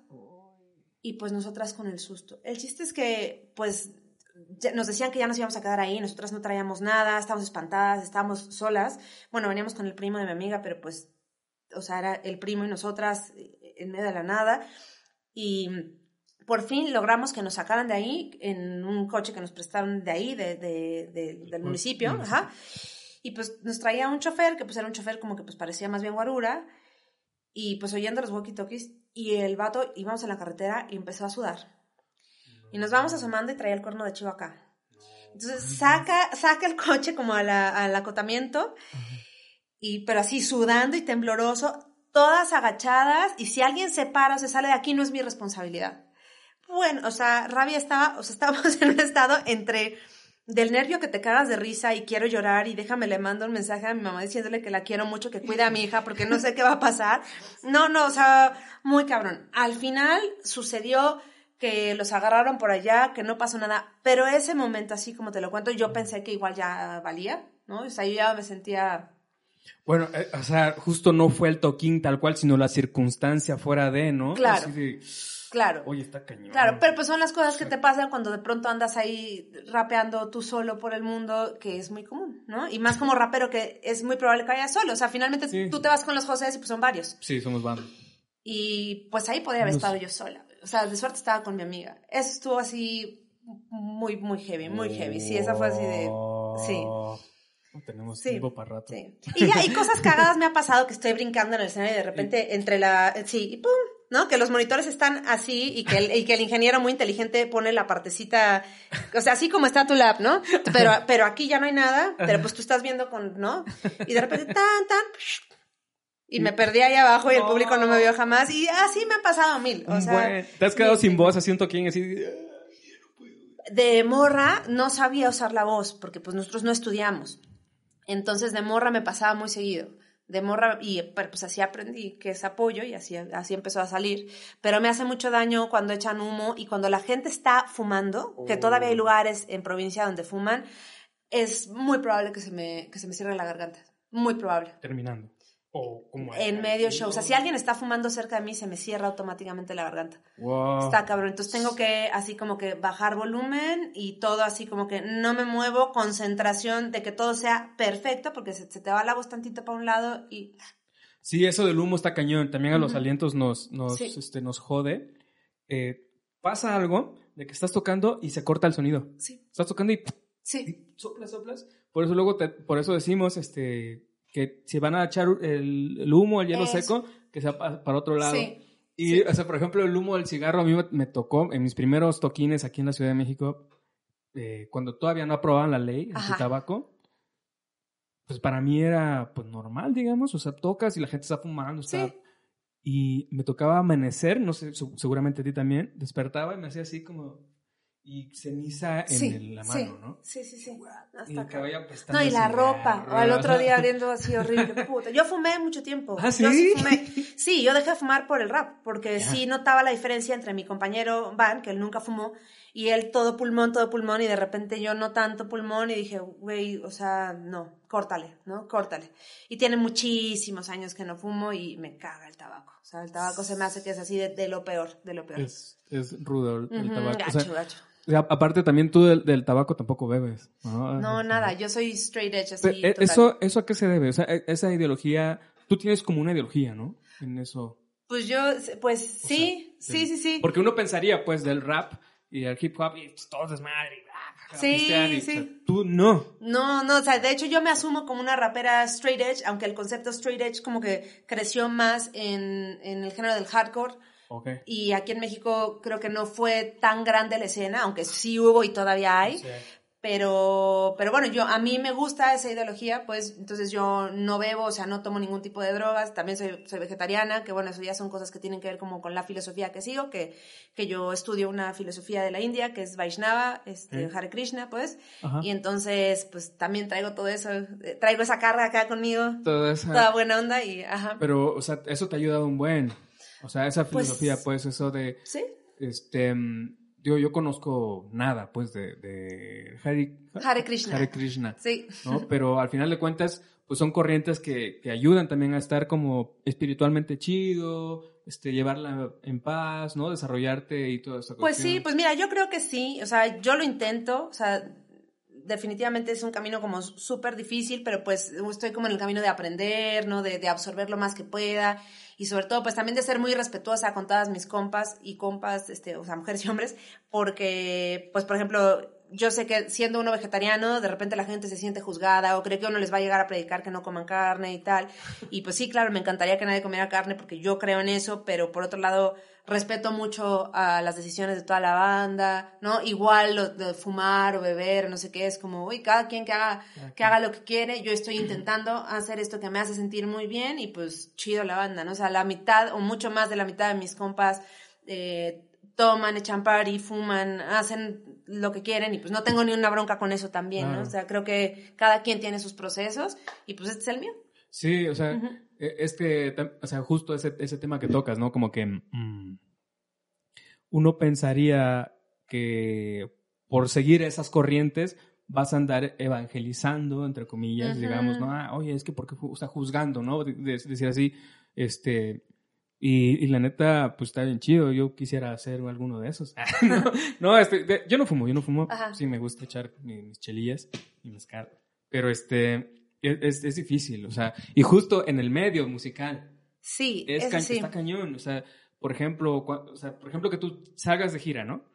Y pues nosotras con el susto. El chiste es que, pues, nos decían que ya nos íbamos a quedar ahí, nosotras no traíamos nada, estábamos espantadas, estábamos solas. Bueno, veníamos con el primo de mi amiga, pero pues, o sea, era el primo y nosotras eh, en medio de la nada. Y por fin logramos que nos sacaran de ahí en un coche que nos prestaron de ahí, de, del municipio, ajá. Y pues nos traía un chofer, que pues era un chofer como que pues parecía más bien guarura, y pues oyendo los walkie-talkies, y el vato íbamos en la carretera y empezó a sudar. Y nos vamos asomando y traía el cuerno de chivo acá. Entonces saca, saca el coche como al acotamiento, y, pero así sudando y tembloroso, todas agachadas, y si alguien se para o se sale de aquí no es mi responsabilidad bueno, o sea, Rabia estaba, o sea, <laughs> estábamos en un estado entre del nervio que te cagas de risa y quiero llorar y déjame le mando un mensaje a mi mamá diciéndole que la quiero mucho, que cuide a mi hija porque no sé qué va a pasar. No, no, o sea, muy cabrón. Al final sucedió que los agarraron por allá, que no pasó nada, pero ese momento así como te lo cuento, yo pensé que igual ya valía, ¿no? O sea, yo ya me sentía Bueno, eh, o sea, justo no fue el toquín tal cual, sino la circunstancia fuera de, ¿no? Claro. Así de, Claro. Oye, está cañón. Claro, pero pues son las cosas que te pasan cuando de pronto andas ahí rapeando tú solo por el mundo, que es muy común, ¿no? Y más como rapero que es muy probable que vayas solo. O sea, finalmente Sí. tú te vas con los José y pues son varios. Sí, somos banda. Y pues ahí podría haber estado yo sola. O sea, de suerte estaba con mi amiga. Eso estuvo así muy, muy heavy, muy heavy. Sí, esa fue así de... Sí. No tenemos Sí, tiempo para rato. Sí. Y ya, y cosas cagadas me ha pasado que estoy brincando en el escenario y de repente entre la, sí, y pum, ¿no? Que los monitores están así y que el, y que el ingeniero muy inteligente pone la partecita, o sea, así como está tu lab, ¿no? Pero, pero aquí ya no hay nada, pero pues tú estás viendo con, ¿no? Y de repente, tan, tan, y me perdí ahí abajo y el público no me vio jamás y así me ha pasado mil, o sea. Bueno, te has quedado sin voz, así un toquín, así. de morra no sabía usar la voz porque pues nosotros no estudiamos. Entonces de morra me pasaba muy seguido. De morra, y pues así aprendí que es apoyo y así, así empezó a salir. Pero me hace mucho daño cuando echan humo y cuando la gente está fumando, que todavía hay lugares en provincia donde fuman, es muy probable que se me, que se me cierre la garganta. Muy probable. Terminando. O como. En medio show. O sea, si alguien está fumando cerca de mí, se me cierra automáticamente la garganta. Wow. Está cabrón. Entonces tengo que así como que bajar volumen y todo así como que no me muevo, concentración de que todo sea perfecto porque se, se te va la voz tantito para un lado y Sí, eso del humo está cañón. También a los alientos nos, nos, Sí. este, nos jode. Eh, pasa algo de que estás tocando y se corta el sonido. sí, Estás tocando y, sí, y soplas, soplas. Por eso luego, te- por eso decimos este, que si van a echar el, el humo, el hielo Eso. seco, que sea pa- para otro lado. sí. Y, Sí. o sea, por ejemplo, el humo del cigarro a mí me, me tocó en mis primeros toquines aquí en la Ciudad de México, eh, cuando todavía no aprobaban la ley Ajá. tabaco. Pues para mí era pues normal, digamos, o sea, tocas y la gente está fumando, está... Sí. Y me tocaba amanecer, no sé, seguramente a ti también, despertaba y me hacía así como... Y ceniza en Sí, el- la mano, sí, ¿no? Sí, sí, sí. No, Y el cabello apestando No, y a la ropa. O al otro día oliendo así horrible. Puta. Yo fumé mucho tiempo. ¿Ah, Yo sí? fumé. Sí, yo dejé de fumar por el rap, porque Ya. sí notaba la diferencia entre mi compañero Van, que él nunca fumó, y él todo pulmón, todo pulmón, y de repente yo no tanto pulmón, y dije, güey, o sea, no, córtale, ¿no? Córtale. Y tiene muchísimos años que no fumo y me caga el tabaco. O sea, el tabaco se me hace que es así de, de lo peor, de lo peor. Es, es rudo el, tabaco. O gacho, sea, gacho. O sea, aparte también tú del, del tabaco tampoco bebes. No, No, nada, yo soy straight edge así. Pero, eh, total. ¿Eso, ¿Eso a qué se debe? O sea, e- esa ideología, tú tienes como una ideología, ¿no? En eso. Pues yo, pues sí, sea, sí, sí, sí. Porque uno pensaría, pues, del rap y del hip hop y pues, todo es desmadre. ah, Sí, y, sí. o sea, tú no. No, no, o sea, de hecho yo me asumo como una rapera straight edge, aunque el concepto straight edge como que creció más en, en el género del hardcore. Ok. Y aquí en México creo que no fue tan grande la escena, aunque sí hubo y todavía hay. Sí. Pero, pero bueno, yo, a mí me gusta esa ideología, pues entonces yo no bebo, o sea, no tomo ningún tipo de drogas, también soy, soy vegetariana, que bueno, eso ya son cosas que tienen que ver como con la filosofía que sigo, que, que yo estudio una filosofía de la India, que es Vaishnava, este, Ok. Hare Krishna, pues, Ajá. y entonces, pues también traigo todo eso, eh, traigo esa carga acá conmigo, Todo eso. toda buena onda y, ajá. Pero, o sea, eso te ha ayudado un buen. O sea, esa Pues- filosofía, pues, eso de, Sí, este, yo, yo conozco nada, pues, de, de Hare, Hare Krishna. Hare Krishna. sí. ¿no? Pero al final de cuentas, pues son corrientes que, que ayudan también a estar como espiritualmente chido, este, llevarla en paz, ¿no? Desarrollarte y toda esa Pues cuestión. sí, pues mira, yo creo que sí, o sea, yo lo intento, o sea, definitivamente es un camino como súper difícil, pero pues estoy como en el camino de aprender, ¿no? De, de absorber lo más que pueda y sobre todo pues también de ser muy respetuosa con todas mis compas y compas, este, o sea, mujeres y hombres, porque pues por ejemplo, yo sé que siendo uno vegetariano, de repente la gente se siente juzgada o cree que uno les va a llegar a predicar que no coman carne y tal. Y pues sí, claro, me encantaría que nadie comiera carne porque yo creo en eso, pero por otro lado, respeto mucho a las decisiones de toda la banda, ¿no? Igual lo de fumar o beber, no sé qué, es como, uy, cada quien que haga, que haga lo que quiere, yo estoy intentando hacer esto que me hace sentir muy bien y pues chido la banda, ¿no? O sea, la mitad o mucho más de la mitad de mis compas eh, toman, echan party, fuman, hacen lo que quieren y pues no tengo ni una bronca con eso también, ¿no? O sea, creo que cada quien tiene sus procesos y pues este es el mío. Sí, o sea, este, tam- o sea, justo ese, ese tema que tocas, ¿no? Como que mm, uno pensaría que por seguir esas corrientes vas a andar evangelizando, entre comillas, digamos, ¿no? Ah, oye, es que porque está juzgando, ¿no? decir así, este, y, la neta, pues está bien chido. Yo quisiera hacer alguno de esos. <laughs> no, este, yo no fumo, yo no fumo. Sí, me gusta echar mis, chelillas y mezcal. Pero este, es, es, difícil, o sea, y justo en el medio musical. Sí, es está cañón. O sea, por ejemplo, o sea, por ejemplo, que tú salgas de gira, ¿no?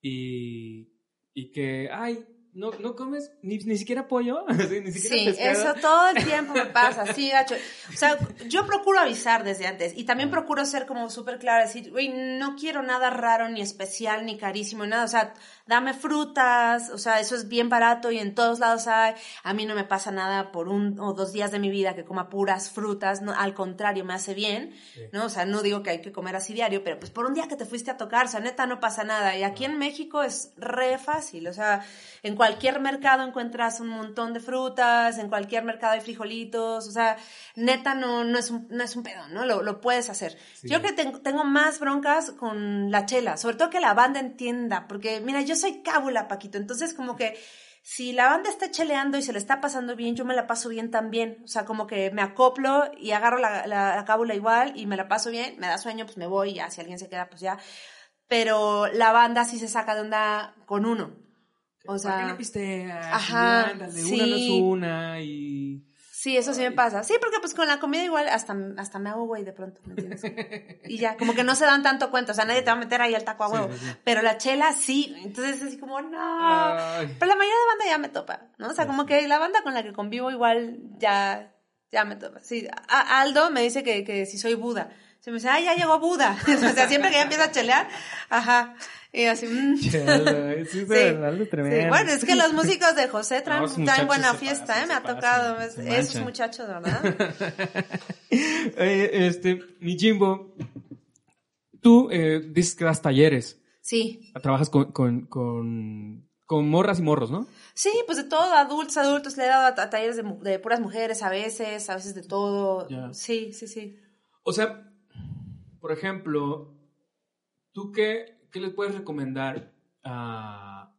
Y, y que, ay, no, no comes ni, ni siquiera pollo, <laughs> ni siquiera Sí, eso todo el tiempo me <laughs> pasa, sí, gacho. O sea, yo procuro avisar desde antes y también procuro ser como súper clara, decir, güey, no quiero nada raro, ni especial, ni carísimo, nada. O sea, dame frutas, o sea, eso es bien barato y en todos lados hay. A mí no me pasa nada por un o dos días de mi vida que coma puras frutas, no, al contrario, me hace bien, ¿no? O sea, no digo que hay que comer así diario, pero pues por un día que te fuiste a tocar, o sea, neta, no pasa nada. Y aquí en México es re fácil, o sea, en cualquier mercado encuentras un montón de frutas, en cualquier mercado hay frijolitos, o sea, neta no, no, es, un, no es un pedo, ¿no? Lo, lo puedes hacer. Yo creo que tengo, tengo más broncas con la chela, sobre todo que la banda entienda, porque mira, yo soy cábula, Paquito, entonces como que si la banda está cheleando y se le está pasando bien, yo me la paso bien también. O sea, como que me acoplo y agarro la, la, cábula igual y me la paso bien, me da sueño, pues me voy, ya, si alguien se queda, pues ya. Pero la banda sí se saca de onda con uno. O sea, ¿Por qué no Ajá, sí. una no es una y... Sí, eso sí me pasa. Sí, porque pues con la comida igual hasta, hasta me hago güey de pronto, ¿me entiendes? y ya, como que no se dan tanto cuenta, o sea, nadie te va a meter ahí el taco a huevo. Pero la chela sí, entonces es así como, no. Pero la mayoría de banda ya me topa, ¿no? O sea, como que la banda con la que convivo igual ya, ya me topa. Sí, Aldo me dice que, que si soy Buda. Se me dice, ay, ya llegó Buda. <laughs> o sea, siempre que ya empieza a chelear, ajá. Y así, <laughs> mmm. sí, sí. Bueno, es que los músicos de José traen, buena fiesta, ¿eh? Me ha tocado esos muchachos, ¿verdad? <laughs> este, mi Jimbo, tú eh, dices que das talleres. Sí. Trabajas con, con, con, con, morras y morros, ¿no? Sí, pues de todo, adultos, adultos. Le he dado a, talleres de, de, puras mujeres a veces, a veces de todo. Sí, sí, sí. O sea, por ejemplo, ¿tú qué, ¿qué les puedes recomendar a,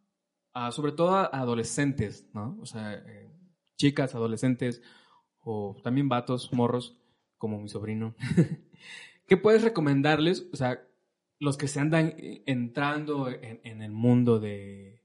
sobre todo a adolescentes, ¿no? O sea, eh, chicas, adolescentes o también vatos, morros, como mi sobrino. <laughs> ¿Qué puedes recomendarles? O sea, los que se andan entrando en el mundo de,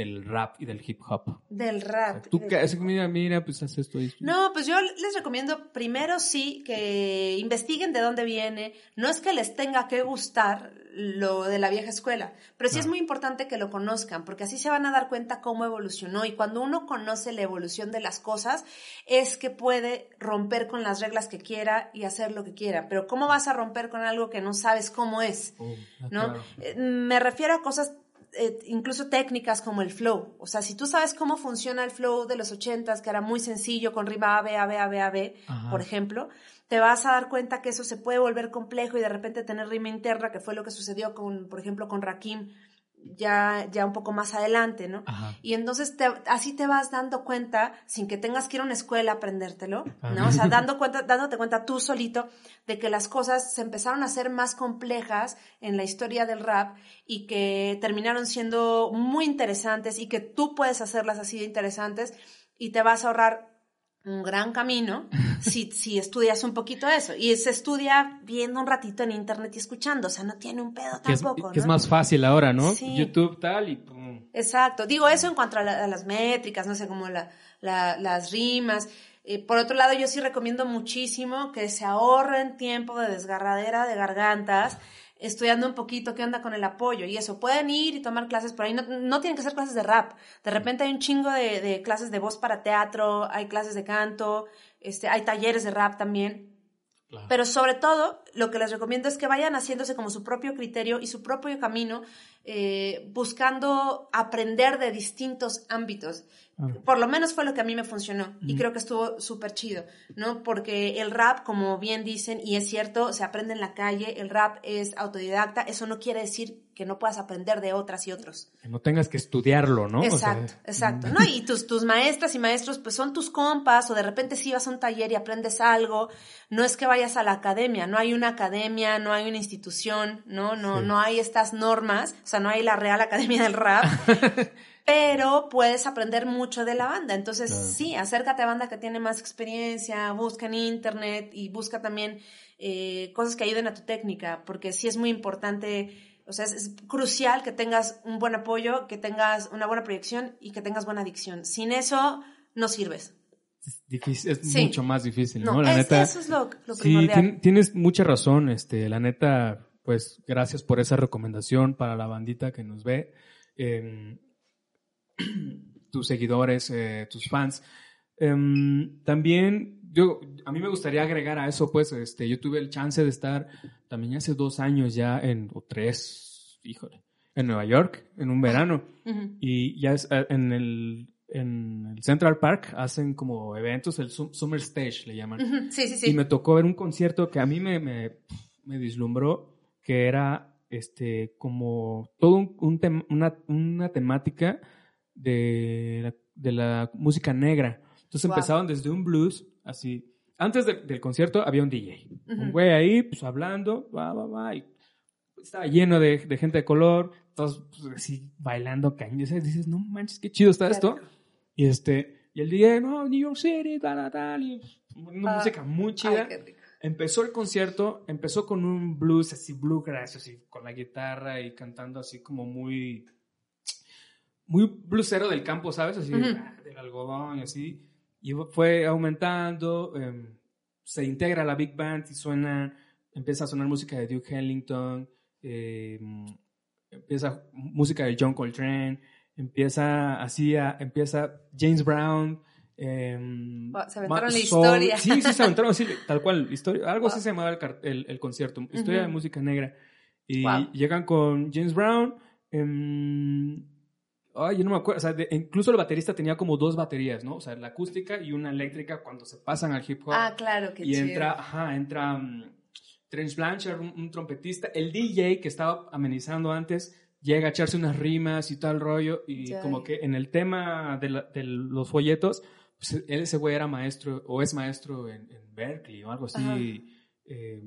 del rap y del hip hop. Del rap. Tú que mira, mira, pues haces esto, esto. No, pues yo les recomiendo primero sí que investiguen de dónde viene. No es que les tenga que gustar lo de la vieja escuela, pero sí es muy importante que lo conozcan, porque así se van a dar cuenta cómo evolucionó. Y cuando uno conoce la evolución de las cosas, es que puede romper con las reglas que quiera y hacer lo que quiera. Pero ¿cómo vas a romper con algo que no sabes cómo es? Oh, ah, ¿No? Eh, me refiero a cosas eh, incluso técnicas como el flow. O sea, si tú sabes cómo funciona el flow de los ochentas, que era muy sencillo con rima A, B, A, B, A, B, A, B, por ejemplo, te vas a dar cuenta que eso se puede volver complejo y de repente tener rima interna, que fue lo que sucedió con, por ejemplo, con Rakim ya, ya un poco más adelante, ¿no? Y entonces te, así te vas dando cuenta, sin que tengas que ir a una escuela a aprendértelo, ¿no? O sea, <laughs> dando cuenta, dándote cuenta tú solito de que las cosas se empezaron a hacer más complejas en la historia del rap y que terminaron siendo muy interesantes y que tú puedes hacerlas así de interesantes y te vas a ahorrar un gran camino <laughs> si, si estudias un poquito eso. Y se estudia viendo un ratito en internet y escuchando, o sea, no tiene un pedo tampoco. Es, que es más fácil ahora, ¿no? YouTube tal y Exacto. Digo eso en cuanto a, las métricas, no sé, como la, las rimas. Eh, por otro lado, yo sí recomiendo muchísimo que se ahorren tiempo de desgarradera de gargantas estudiando un poquito qué onda con el apoyo y eso. Pueden ir y tomar clases por ahí, no, no tienen que ser clases de rap. De repente hay un chingo de, de, clases de voz para teatro, hay clases de canto, este, hay talleres de rap también. Pero sobre todo, lo que les recomiendo es que vayan haciéndose como su propio criterio y su propio camino, eh, buscando aprender de distintos ámbitos. Ah. Por lo menos fue lo que a mí me funcionó y creo que estuvo súper chido, ¿no? Porque el rap, como bien dicen, y es cierto, se aprende en la calle, el rap es autodidacta, eso no quiere decir que no puedas aprender de otras y otros. Que no tengas que estudiarlo, ¿no? Exacto, exacto. ¿no? Y tus, tus maestras y maestros, pues son tus compas, o de repente si vas a un taller y aprendes algo, no es que vayas a la academia, no hay una academia, no hay una institución, ¿no? No, Sí. no hay estas normas, o sea, no hay la Real Academia del Rap, <laughs> pero puedes aprender mucho de la banda. Entonces, Claro. sí, acércate a banda que tiene más experiencia, busca en internet y busca también eh, cosas que ayuden a tu técnica, porque sí es muy importante, o sea, es, es crucial que tengas un buen apoyo, que tengas una buena proyección y que tengas buena adicción. Sin eso, no sirves. Es, difícil, es Sí. mucho más difícil, ¿no? No, La es- neta. eso es lo, lo Sí, primordial. tien- tienes mucha razón, este, la neta, pues gracias por esa recomendación para la bandita que nos ve, em, <clears throat> tus seguidores, eh, tus fans. Em, también, yo, a mí me gustaría agregar a eso, pues, este, yo tuve el chance de estar también hace dos años ya en, o tres, híjole, en Nueva York, en un verano. Y ya es, eh, en el, en el Central Park hacen como eventos, el Sum- Summer Stage le llaman. Sí, sí, sí. Y me tocó ver un concierto que a mí me, me, me vislumbró, que era este como todo un, un tem- una, una temática de la, de la música negra. Entonces Wow. empezaban desde un blues, así. Antes de- del concierto había un DJ. Un güey ahí, pues hablando, va, va, va. Y estaba lleno de, de gente de color, todos pues, así bailando cañas. Y dices, no manches, qué chido está esto. Y este, y el DJ, no, New York City, tal, tal. Y una Ah. música muy chida. Ay. Empezó el concierto, empezó con un blues así, bluegrass, así, con la guitarra y cantando así como muy, muy bluesero del campo, ¿sabes? Así, del algodón y así. Y fue aumentando, em, se integra la big band y suena, empieza a sonar música de Duke Ellington, em, empieza música de John Coltrane, empieza así, a- empieza James Brown, em, Wow, se aventaron la Soul. historia. Sí, sí, se aventaron así, <laughs> tal cual, historia, algo así Wow. se llamaba el, el- el concierto, historia de música negra. Y Wow. llegan con James Brown, ay, yo no me acuerdo, o sea, de- incluso el baterista tenía como dos baterías, ¿no? O sea, la acústica y una eléctrica cuando se pasan al hip hop. Ah, claro, qué y chido. entra, ajá, entra um, Terence Blanchard, un, un trompetista, el DJ que estaba amenizando antes, llega a echarse unas rimas y tal rollo, y Ya. como que en el tema de, la- de los folletos, pues él, ese güey era maestro, o es maestro en, en Berkeley o algo así, eh,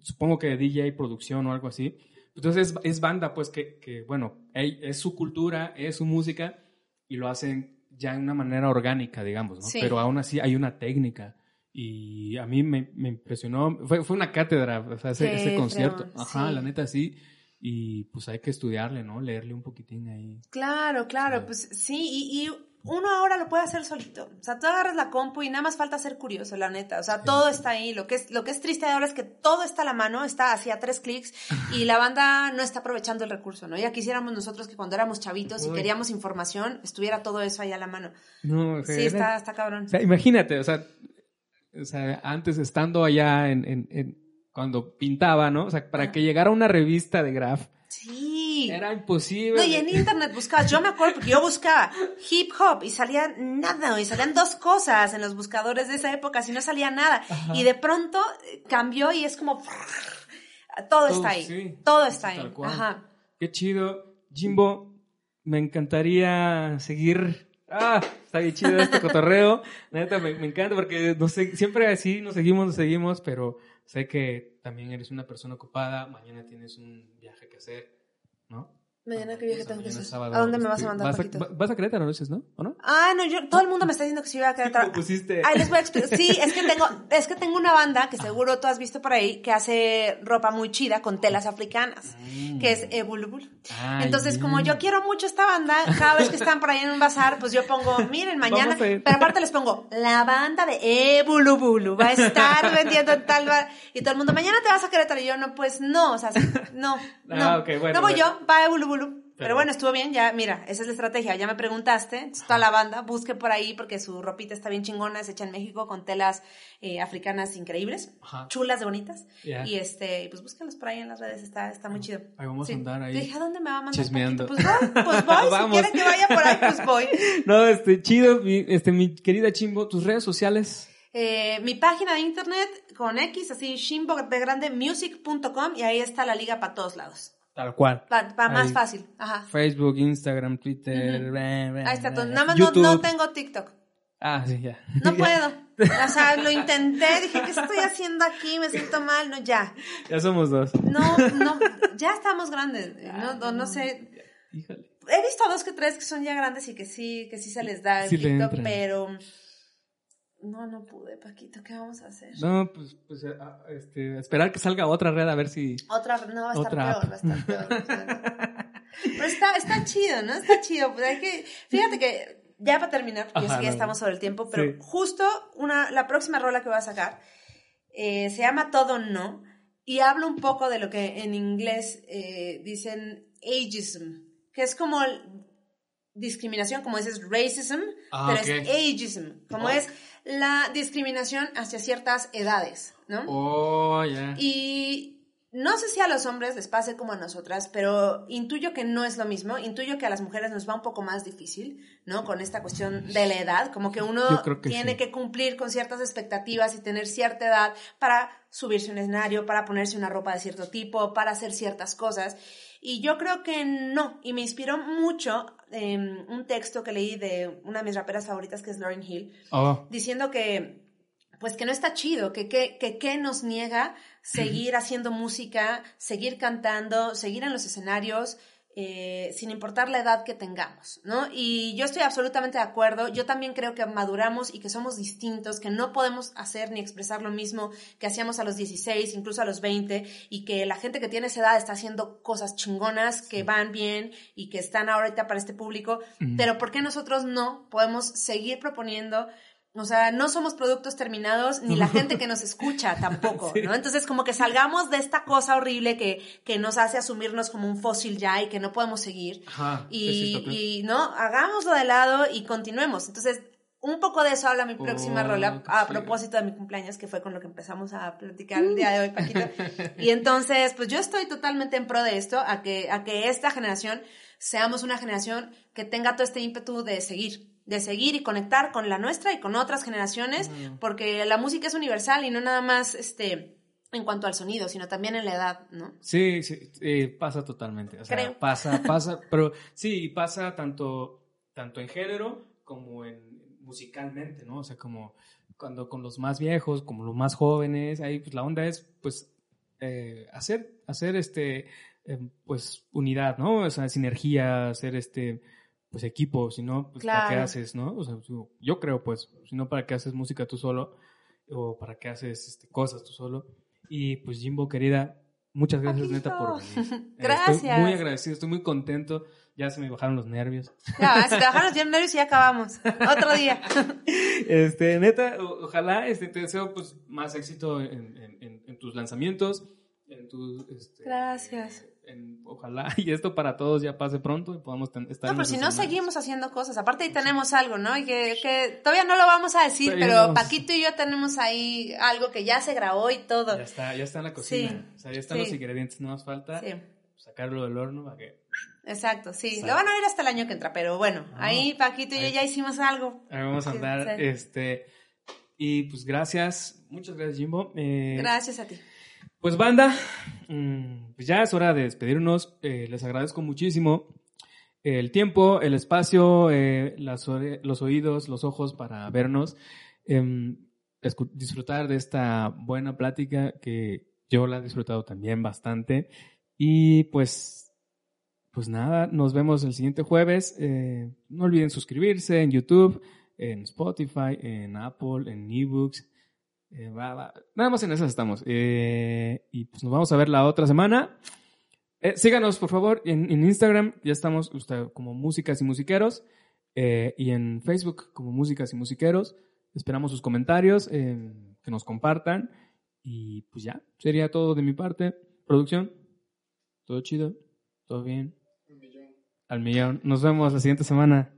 supongo que DJ, producción o algo así. Entonces es, es banda, pues que, que, bueno, es su cultura, es su música, y lo hacen ya de una manera orgánica, digamos, ¿no? Sí. Pero aún así hay una técnica. Y a mí me, me impresionó, fue, fue una cátedra, o sea, ese, ese concierto. Ajá, sí. la neta sí. Y pues hay que estudiarle, ¿no? Leerle un poquitín ahí. Claro, claro, Sí. pues sí, y, y uno ahora lo puede hacer solito. O sea, tú agarras la compu y nada más falta ser curioso, la neta. O sea, todo está ahí. Lo que, es, lo que es triste ahora es que todo está a la mano, está hacia tres clics y la banda no está aprovechando el recurso, ¿no? Ya quisiéramos nosotros que cuando éramos chavitos y queríamos información, estuviera todo eso ahí a la mano. No, Sí, está, está cabrón. O sea, imagínate, o sea, o sea, antes estando allá en, en- en- cuando pintaba, ¿no? O sea, para Ajá. que llegara una revista de graph, Era imposible. No, y en internet buscabas, yo me acuerdo porque yo buscaba hip hop y salía nada, y salían dos cosas en los buscadores de esa época, si no salía nada. Ajá. Y de pronto eh, cambió y es como... Todo está ahí, sí. todo está Tal ahí. cual. Ajá. Qué chido. Jimbo, me encantaría seguir. Ah, está bien chido este cotorreo. <laughs> Neta, me, me encanta porque no sé, siempre así nos seguimos, nos seguimos, pero sé que también eres una persona ocupada. Mañana tienes un viaje que hacer, ¿no? Mañana qué viaje tengo que hacer. sábado, ¿A dónde me vas a este, mandar, vas va- vas a Querétaro, ¿no dices, no? ¿O no? Ah, no, yo, todo el mundo me está diciendo que si iba a <laughs> Querétaro. ¿Cómo pusiste? Ahí les voy a explicar. Sí, es que tengo, es que tengo una banda que seguro tú has visto por ahí que hace ropa muy chida con telas africanas, que es Ebulubul. Ay, Entonces, como yo quiero mucho esta banda, cada vez que están por ahí en un bazar, pues yo pongo, miren, mañana, a pero aparte les pongo, la banda de Ebulubulu va a estar vendiendo en tal bar, y todo el mundo, mañana te vas a Querétaro, y yo, no, pues no, o sea, no, <laughs> no, Ah, ok, bueno, no voy bueno. yo, va Ebulubulu. Pero Pero- bueno, estuvo bien, ya, mira, esa es la estrategia, ya me preguntaste, toda la banda, busque por ahí porque su ropita está bien chingona, es hecha en México con telas eh, africanas increíbles, Ajá. chulas de bonitas, Ya. y este, pues búscalos por ahí en las redes, está, está muy chido. Ahí vamos a andar ahí dije, ¿a dónde me va a mandar chismeando. Pues voy, pues <laughs> voy, si Vamos. quieren que vaya por ahí, pues voy. <laughs> No, este, chido, mi, este, mi querida Chimbo, tus redes sociales. Eh, mi página de internet con X, así, shimbo de grande, music.com, y ahí está la liga para todos lados. Tal cual. Para más fácil, ajá. Facebook, Instagram, Twitter. Bla, bla, Ahí está todo. Nada más no, no tengo TikTok. Ah, sí, ya. No <laughs> puedo. O sea, lo intenté, dije, ¿qué estoy haciendo aquí? Me siento mal, no, ya. Ya somos dos. No, no, ya estamos grandes, no, no, no sé. Híjole. He visto a dos que tres que son ya grandes y que sí, que sí se les da el Sí TikTok, pero no, no pude, Paquito, ¿qué vamos a hacer? No, pues, pues eh, ah, este, esperar que salga otra red a ver si... Otra, no, va a estar peor, app. va a estar peor. <laughs> Pero está, está chido, ¿no? Está chido. Pues hay que, fíjate que, ya para terminar, porque yo Ajá, sé que ya estamos sobre el tiempo, pero Sí. justo una, la próxima rola que voy a sacar eh, se llama Todo No y habla un poco de lo que en inglés eh, dicen ageism, que es como el- discriminación, como dices racism, Ah, pero es ageism, como Oh. es la discriminación hacia ciertas edades, ¿no? Oh, ya. Y no sé si a los hombres les pase como a nosotras, pero intuyo que no es lo mismo. Intuyo que a las mujeres nos va un poco más difícil, ¿no? Con esta cuestión de la edad, como que uno que tiene sí. que cumplir con ciertas expectativas y tener cierta edad para subirse a un escenario, para ponerse una ropa de cierto tipo, para hacer ciertas cosas. Y yo creo que no. Y me inspiró mucho eh, un texto que leí de una de mis raperas favoritas, que es Lauryn Hill, Oh, diciendo que pues que no está chido, que que, que, que nos niega seguir haciendo música, seguir cantando, seguir en los escenarios, eh, sin importar la edad que tengamos, ¿no? Y yo estoy absolutamente de acuerdo, yo también creo que maduramos y que somos distintos, que no podemos hacer ni expresar lo mismo que hacíamos a los 16, incluso a los 20, y que la gente que tiene esa edad está haciendo cosas chingonas, que van bien y que están ahorita para este público, pero ¿por qué nosotros no podemos seguir proponiendo o sea, no somos productos terminados, ni la gente que nos escucha <laughs> tampoco, ¿no? Entonces, como que salgamos de esta cosa horrible que, que nos hace asumirnos como un fósil ya y que no podemos seguir. Ajá, Y, ¿no? Hagámoslo de lado y continuemos. Entonces, un poco de eso habla mi próxima Oh, rola a propósito de mi cumpleaños, que fue con lo que empezamos a platicar el día de hoy, Paquito. <laughs> Y entonces, pues yo estoy totalmente en pro de esto, a que, a que esta generación seamos una generación que tenga todo este ímpetu de seguir, de seguir y conectar con la nuestra y con otras generaciones, porque la música es universal y no nada más este en cuanto al sonido, sino también en la edad, ¿no? Sí, sí, eh, pasa totalmente. O sea, Creo. pasa, <laughs> pasa, pero sí, y pasa tanto, tanto en género como en musicalmente, ¿no? O sea, como cuando con los más viejos, como los más jóvenes, ahí pues la onda es, pues, eh, hacer, hacer este, eh, pues, unidad, ¿no? O sea, sinergia, hacer este, pues, equipo, si no, pues, ¿para qué haces, no? O sea, yo- creo, pues, si no, ¿para qué haces música tú solo? O ¿para qué haces este, cosas tú solo? Y pues Jimbo, querida, muchas gracias neta por venir. <laughs> Gracias. Estoy muy agradecido, estoy muy contento. Ya se me bajaron los nervios. Ya, si te bajaron los nervios y ya acabamos. Otro día. <laughs> Este, neta, ojalá este, te deseo pues más éxito en, en- tus lanzamientos. En tu, este, Gracias. En- ojalá <laughs> y esto para todos ya pase pronto y podamos estar No, pero si no seguimos haciendo cosas. Aparte ahí tenemos algo, ¿no? Y que, que todavía no lo vamos a decir, pero. Paquito y yo tenemos ahí algo que ya se grabó y todo. Ya está, ya está en la cocina. Sí, O sea, ya están sí. los ingredientes, no nos falta Sí, sacarlo del horno para que exacto, sí. Exacto. Lo van a ver hasta el año que entra, pero bueno, Ah, ahí Paquito y yo ya hicimos algo. Ahí vamos a andar. Este, y pues gracias, muchas gracias Jimbo. Eh, Gracias a ti. Pues banda, mm, pues ya es hora de despedirnos. Eh, les agradezco muchísimo el tiempo, el espacio, eh, los oídos, los ojos para vernos, em, disfrutar de esta buena plática que yo la he disfrutado también bastante. Y pues, pues nada, nos vemos el siguiente jueves. Eh, no olviden suscribirse en YouTube, en Spotify, en Apple, en eBooks. Eh, va, va. Nada más en esas estamos. Eh, y pues nos vamos a ver la otra semana. Eh, síganos, por favor, en, en Instagram. Ya estamos usted, como Músicas y Musiqueros. y en Facebook como Músicas y Musiqueros. Esperamos sus comentarios, que nos compartan. Y pues ya, sería todo de mi parte. Producción, todo chido, todo bien. Al millón. Nos vemos la siguiente semana.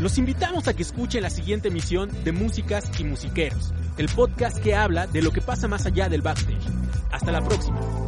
Los invitamos a que escuchen la siguiente emisión de Músicas y Musiqueros, el podcast que habla de lo que pasa más allá del backstage. Hasta la próxima.